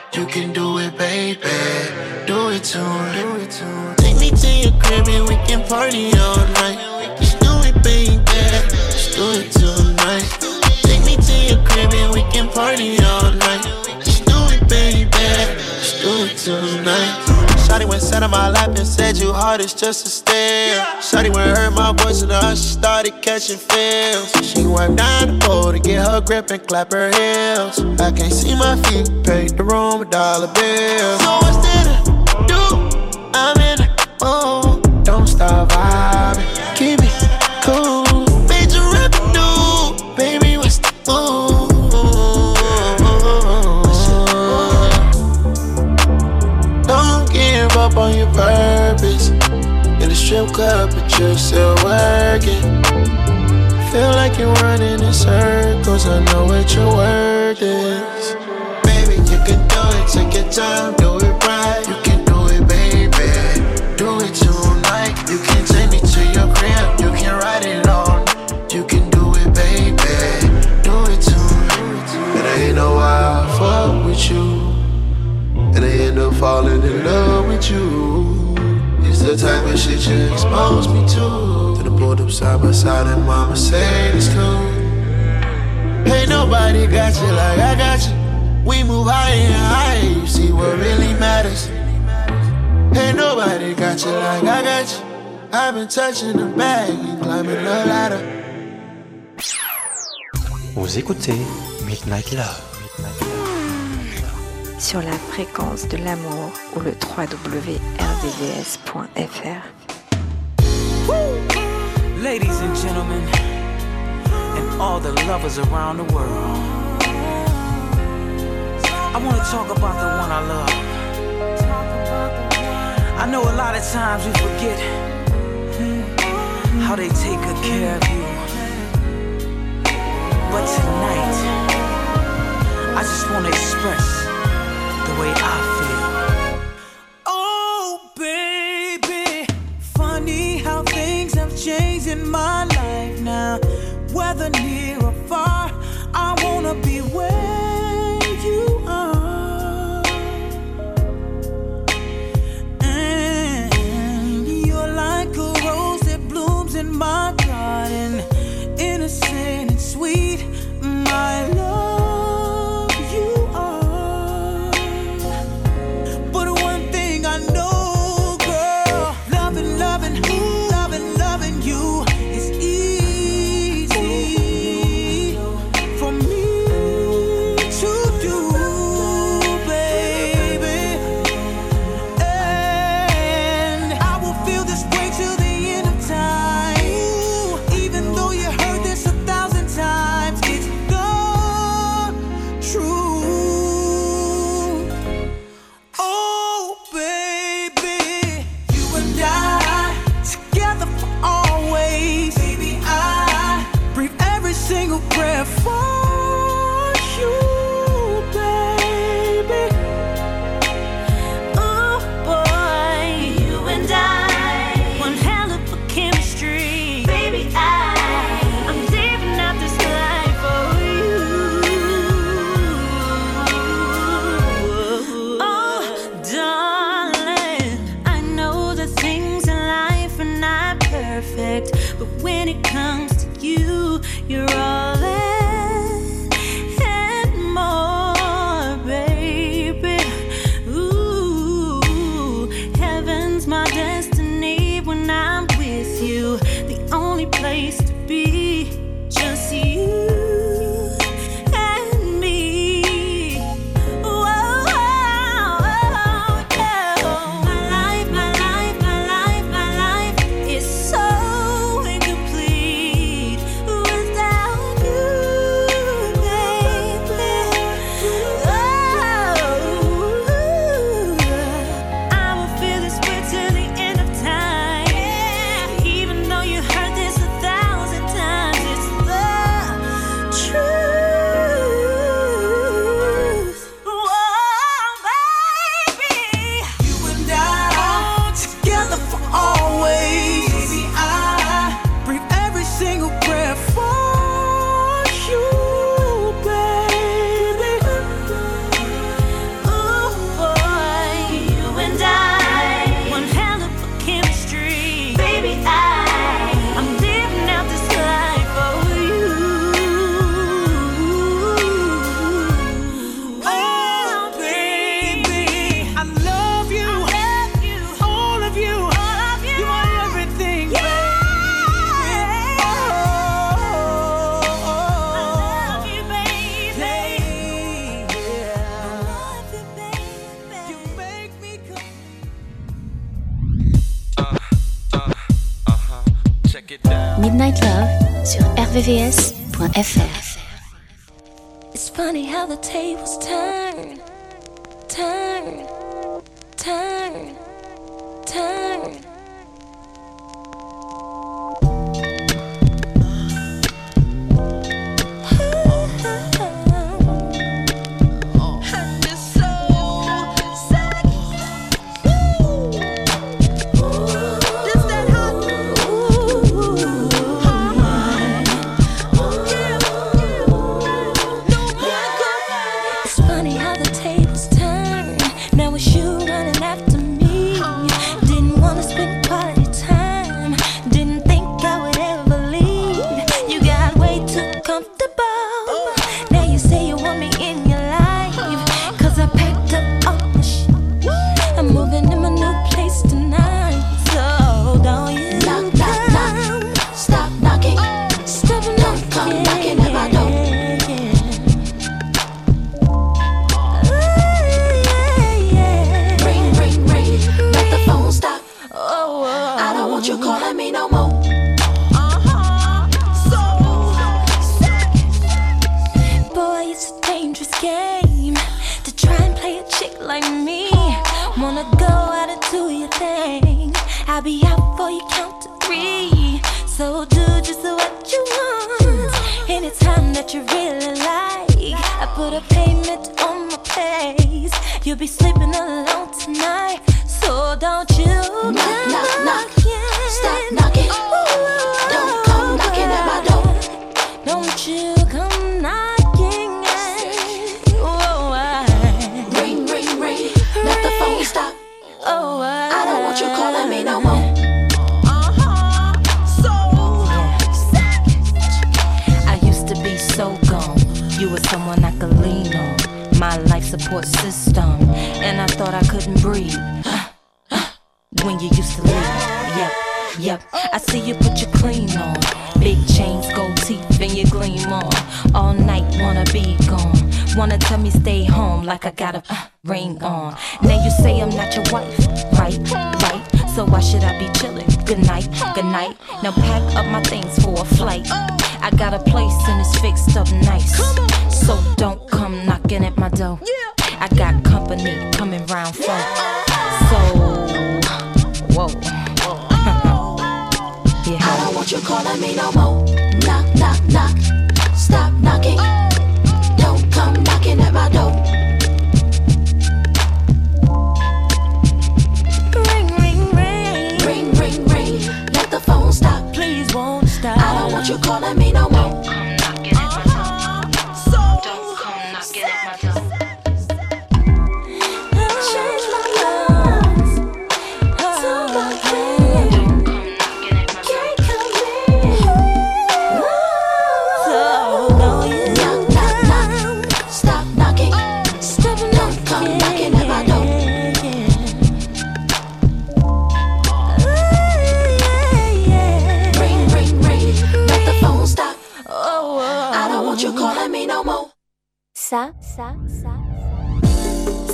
You just a stare. Shawty went heard my voice and her, she started catching feels. She went down the pole to get her grip and clap her heels. I can't see my feet, paid the room with dollar bills. So what's there to strip club, but you're still working. Feel like you're running in circles. I know what your word is. Baby, you can do it. Take your time, do it right. You can do it, baby. Do it tonight. You can take me to your crib. You can ride it on. You can do it, baby. Do it tonight. And I ain't know why I fuck with you. And I end up falling in love the type of shit you expose me to. Then I pulled up side by side and mama said it's cool. Ain't nobody got you like I got you. We move higher and higher, you see what really matters. Ain't nobody got you like I got you. I've been touching the bag and climbing the ladder. Vous écoutez Midnight Love. Sur la fréquence de l'amour ou le www.rdvs.fr. Ladies and gentlemen, and all the lovers around the world, I want to talk about the one I love. I know a lot of times we forget how they take good care of you. But tonight, I just want to express way I calling me no more. I used to be so gone. You were someone I could lean on. My life support system. And I thought I couldn't breathe. When you used to leave. Yep, yep. I see you put your clean on. Big chains, gold teeth, and you gleam on. All night, wanna be gone. Wanna tell me stay home like I got a uh, ring on. Now you say I'm not your wife. So why should I be chillin'? Good night, good night. Now pack up my things for a flight. I got a place and it's fixed up nice. So don't come knocking at my door. I got company coming round for. So, whoa. Oh. yeah. I don't want you calling me no more.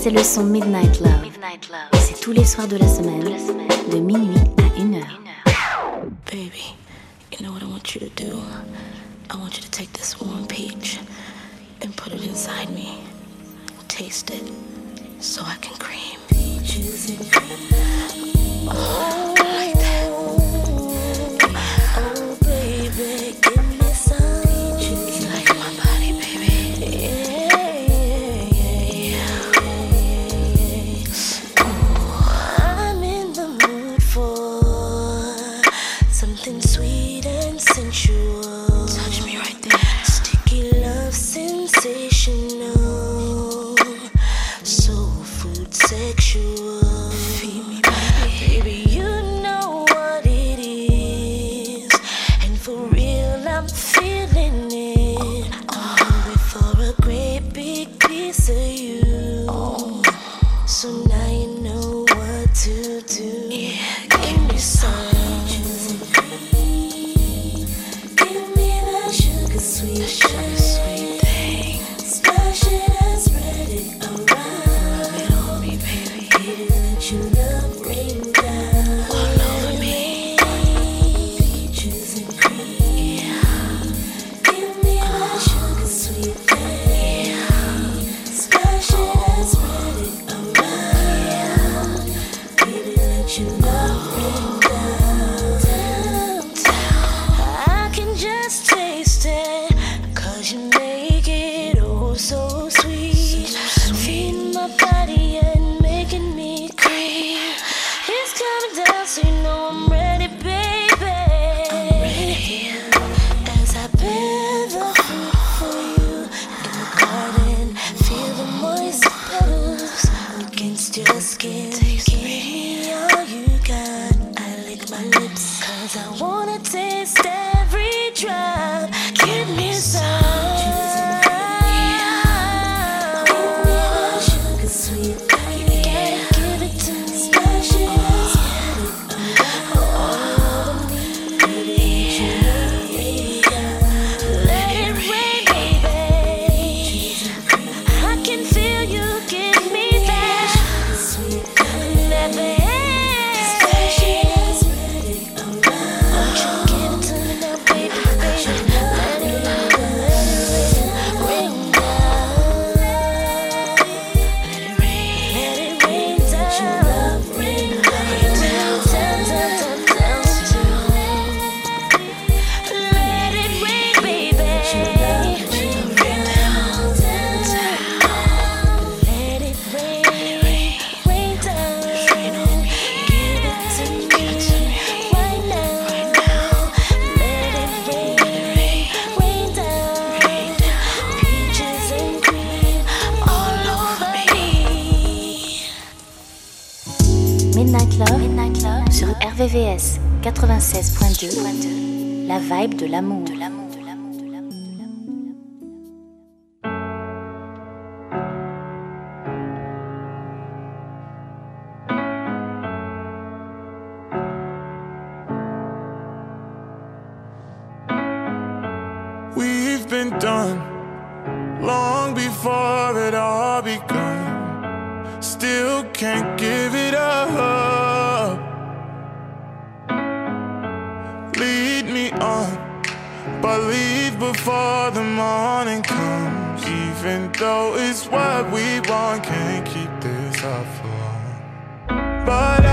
C'est le son Midnight Love. Et c'est tous les soirs de la semaine, de minuit à 1 heure. Baby, you know what I want you to do? I want you to take this warm peach and put it inside me. Taste it so I can cream. Peaches and cream. Oh, even though it's what we want, can't keep this up for long. But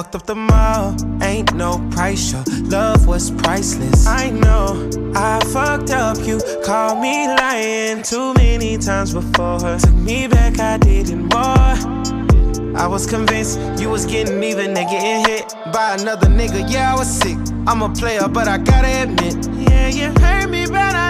Fucked up the mall. Ain't no price. Your love was priceless. I know I fucked up. You called me lying too many times before. Took me back, I didn't more. I was convinced you was getting even and getting hit by another nigga. Yeah, I was sick. I'm a player, but I gotta admit. Yeah, you hurt me, but I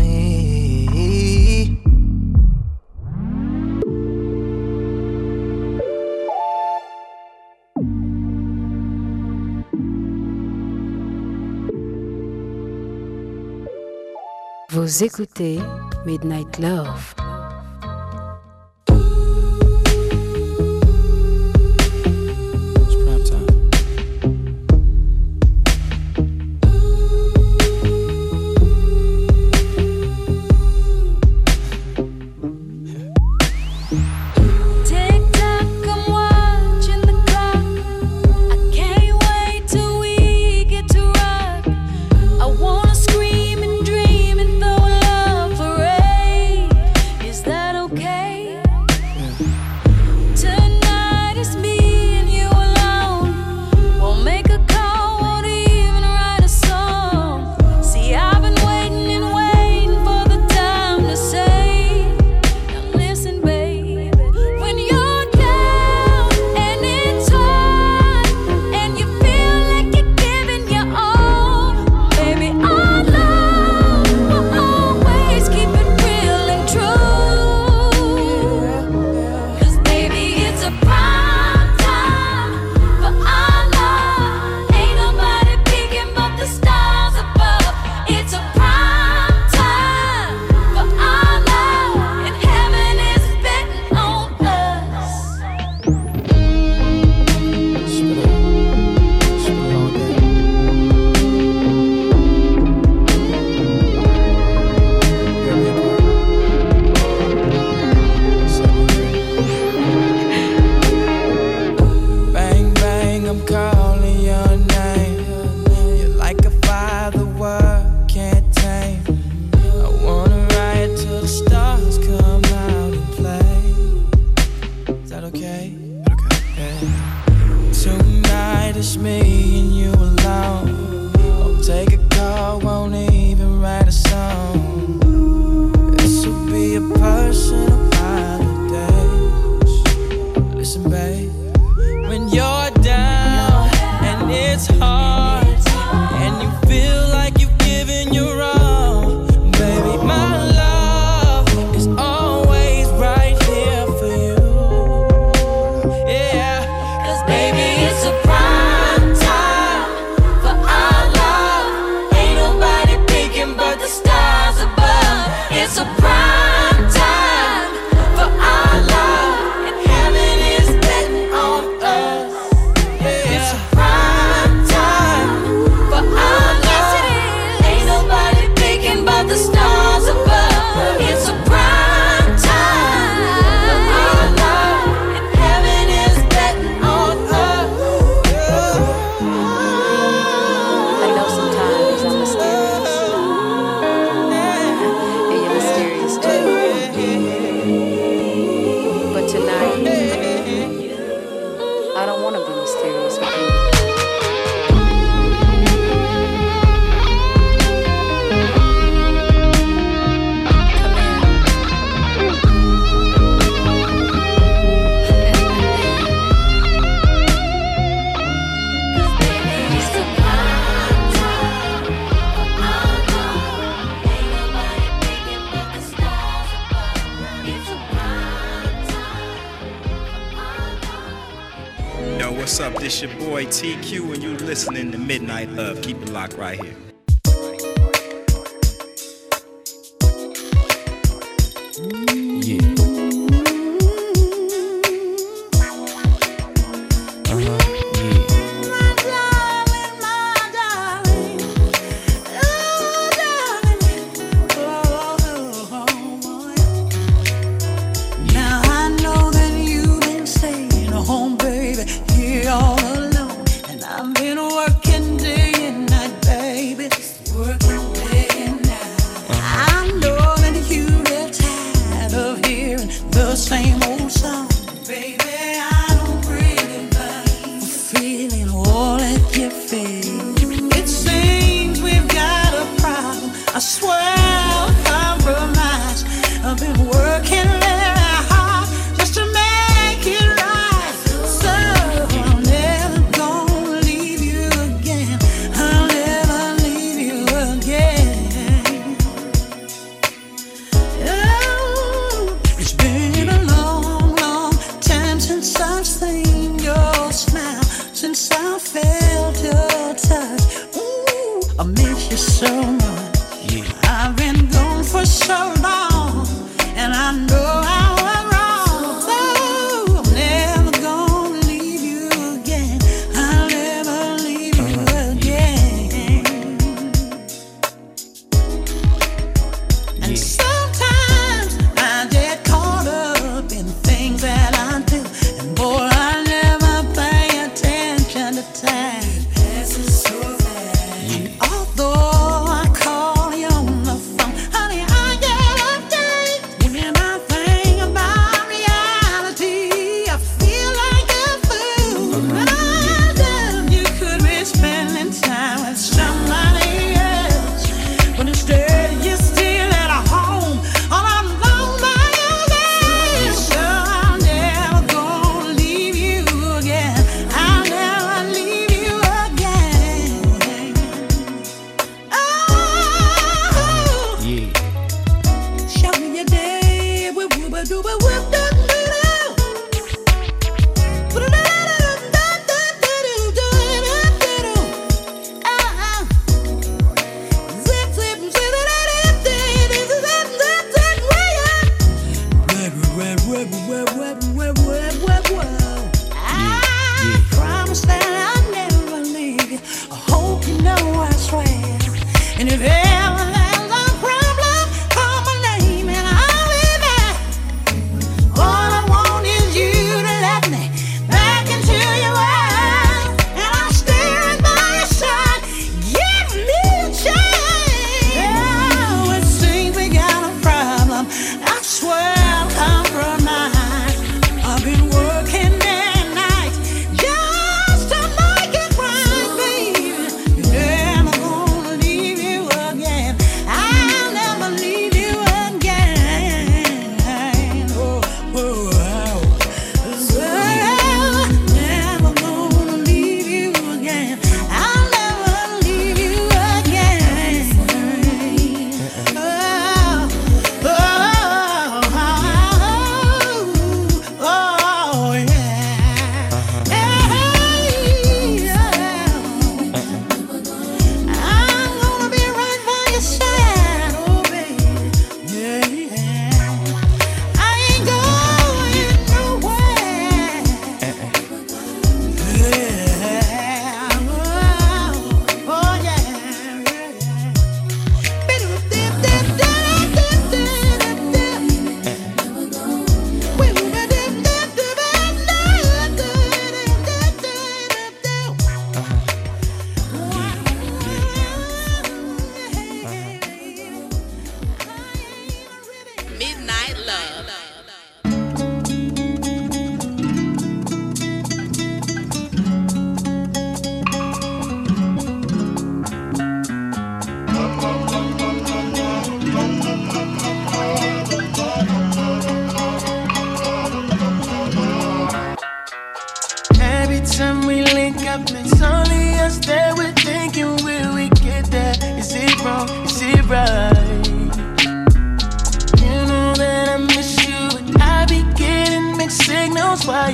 Vous écoutez Midnight Love.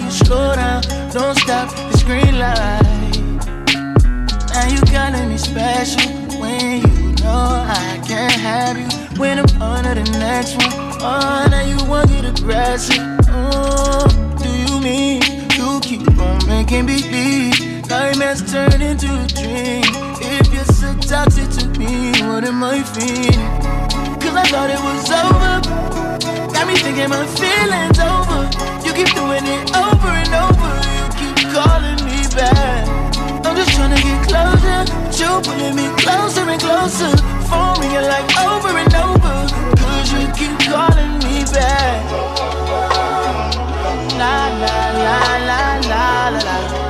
You slow down. Don't stop, it's green light. Now you calling me special when you know I can't have you. When I'm under the next one, oh, now you want to get aggressive. Oh, do you mean you keep on making me believe nightmares turn into a dream? If you're so toxic to me, what am I feeling? Cause I thought it was over. Got me thinking my feelings over. Keep doing it over and over. You keep calling me back. I'm just trying to get closer. But you're pulling me closer and closer. Phone ringing like over and over. Cause you keep calling me back. La la la la la la la.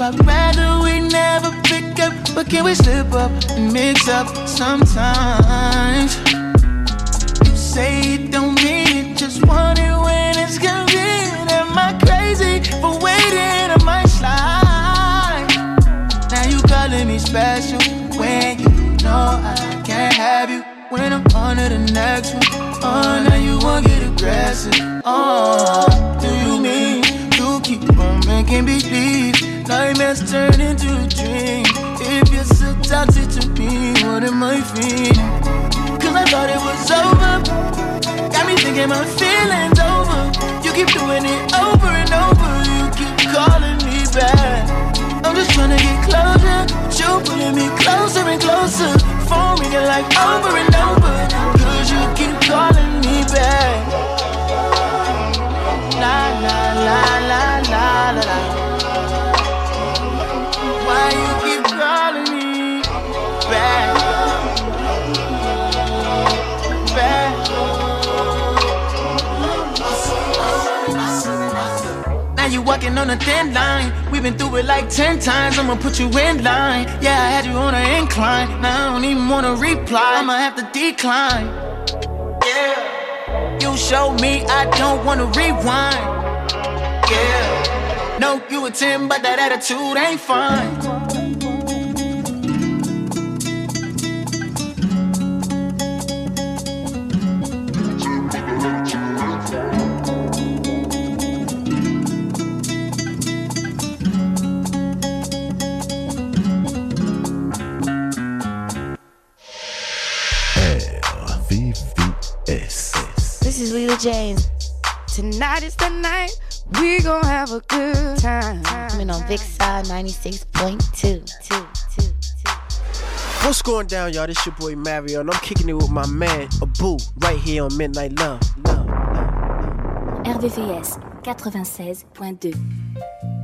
I'd rather we never pick up. But can we slip up and mix up sometimes? You say it don't mean it, just want it when it's convenient. Am I crazy for waiting? I slide? Now you calling me special when you know I can't have you. When I'm on to the next one, oh, now you won't get aggressive. Oh, do you mean you keep on making me believe nightmares turn into a dream? If you're so toxic to me, what am I feeling? Cause I thought it was over. Got me thinking my feelings over. You keep doing it over and over. You keep calling me back. I'm just trying to get closer. But you pulling me closer and closer. Phone ringing like over and over. Cause you keep calling me back. La la la la la la. Why you keep calling me back? You walking on a thin line. We've been through it like ten times. I'ma put you in line. Yeah, I had you on an incline. Now I don't even wanna reply. I'ma have to decline. Yeah. You showed me I don't wanna rewind. Yeah. No, you a 10, but that attitude ain't fine. RVVS. This is Lila James. Tonight is the night we gon' have a good time. Coming on Vixar 96.2. What's going down, y'all? This your boy Mario, and I'm kicking it with my man Abu right here on Midnight Love. Love, Love. Love. RVVS 96.2.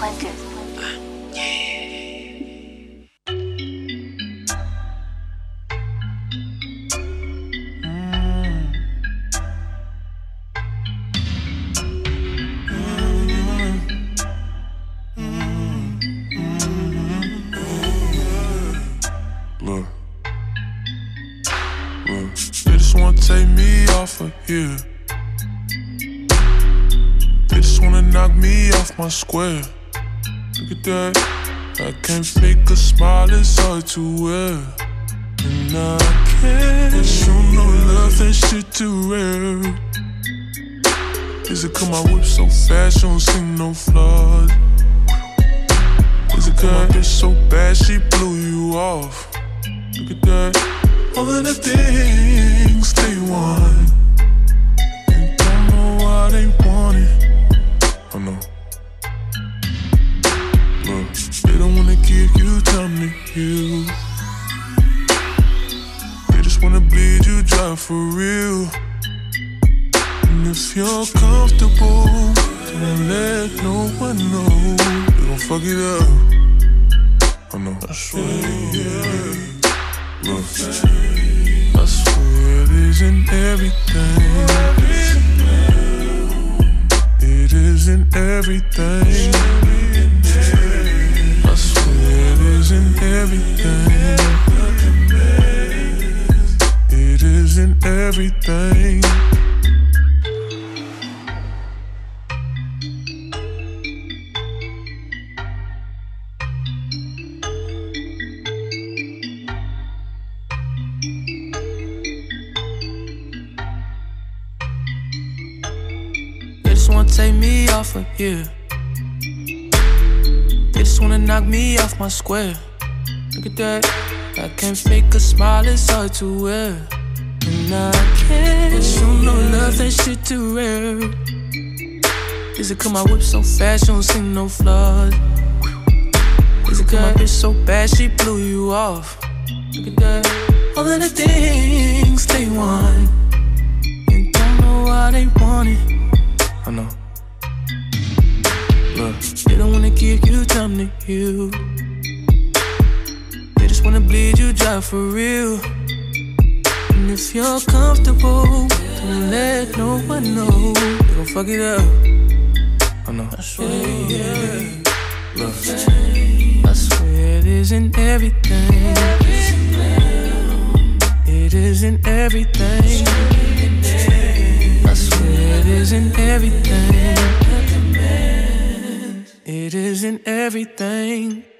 square. Look at that. I can't fake a smile, it's hard to wear. And I can't show no love, that shit too rare. Is it cause my whip so fast, you don't see no flaws? Is it cause my bitch so bad, she blew you off? Look at that. All of the things they want. To wear. And I can't show no love, that shit too rare. Is it cause my whip so fast, you don't see no flaws? Is it cause my bitch so bad, she blew you off? Look at that. All of the things they want. And don't know why they want it. I know. Look, they don't wanna give you time to heal. They just wanna bleed you dry for real. And if you're comfortable, don't let no one know. They gon' fuck it up. I know. I swear, yeah. Look, I swear it isn't everything. It isn't everything. I swear it isn't everything. It isn't everything.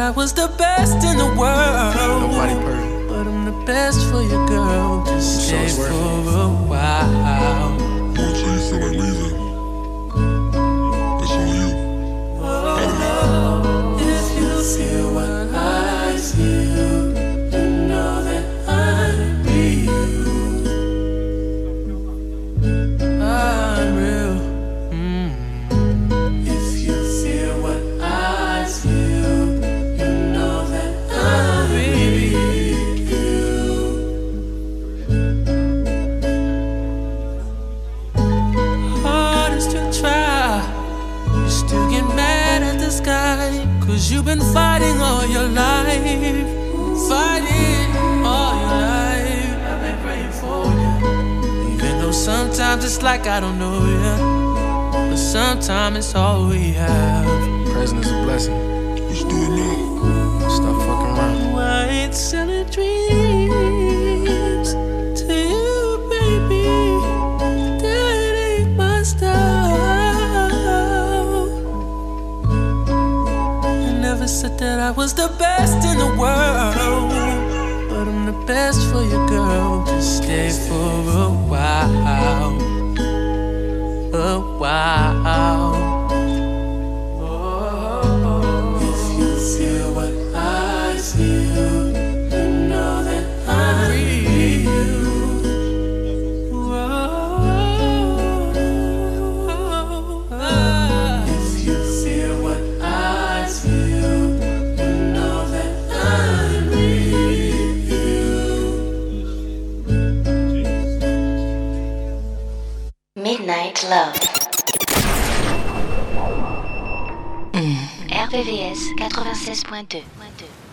I was the best in the world. Nobody perfect. But I'm the best for you, girl. Just stay it's for a while. Sometimes it's like I don't know you. But sometimes it's all we have. Present is a blessing. You still need. Stop fucking around. White selling dreams to you, baby. That ain't my style. I never said that I was the best in the world, but I'm the best for you, girl. Just stay for a while, a while. Midnight Love. RVVS 96.2.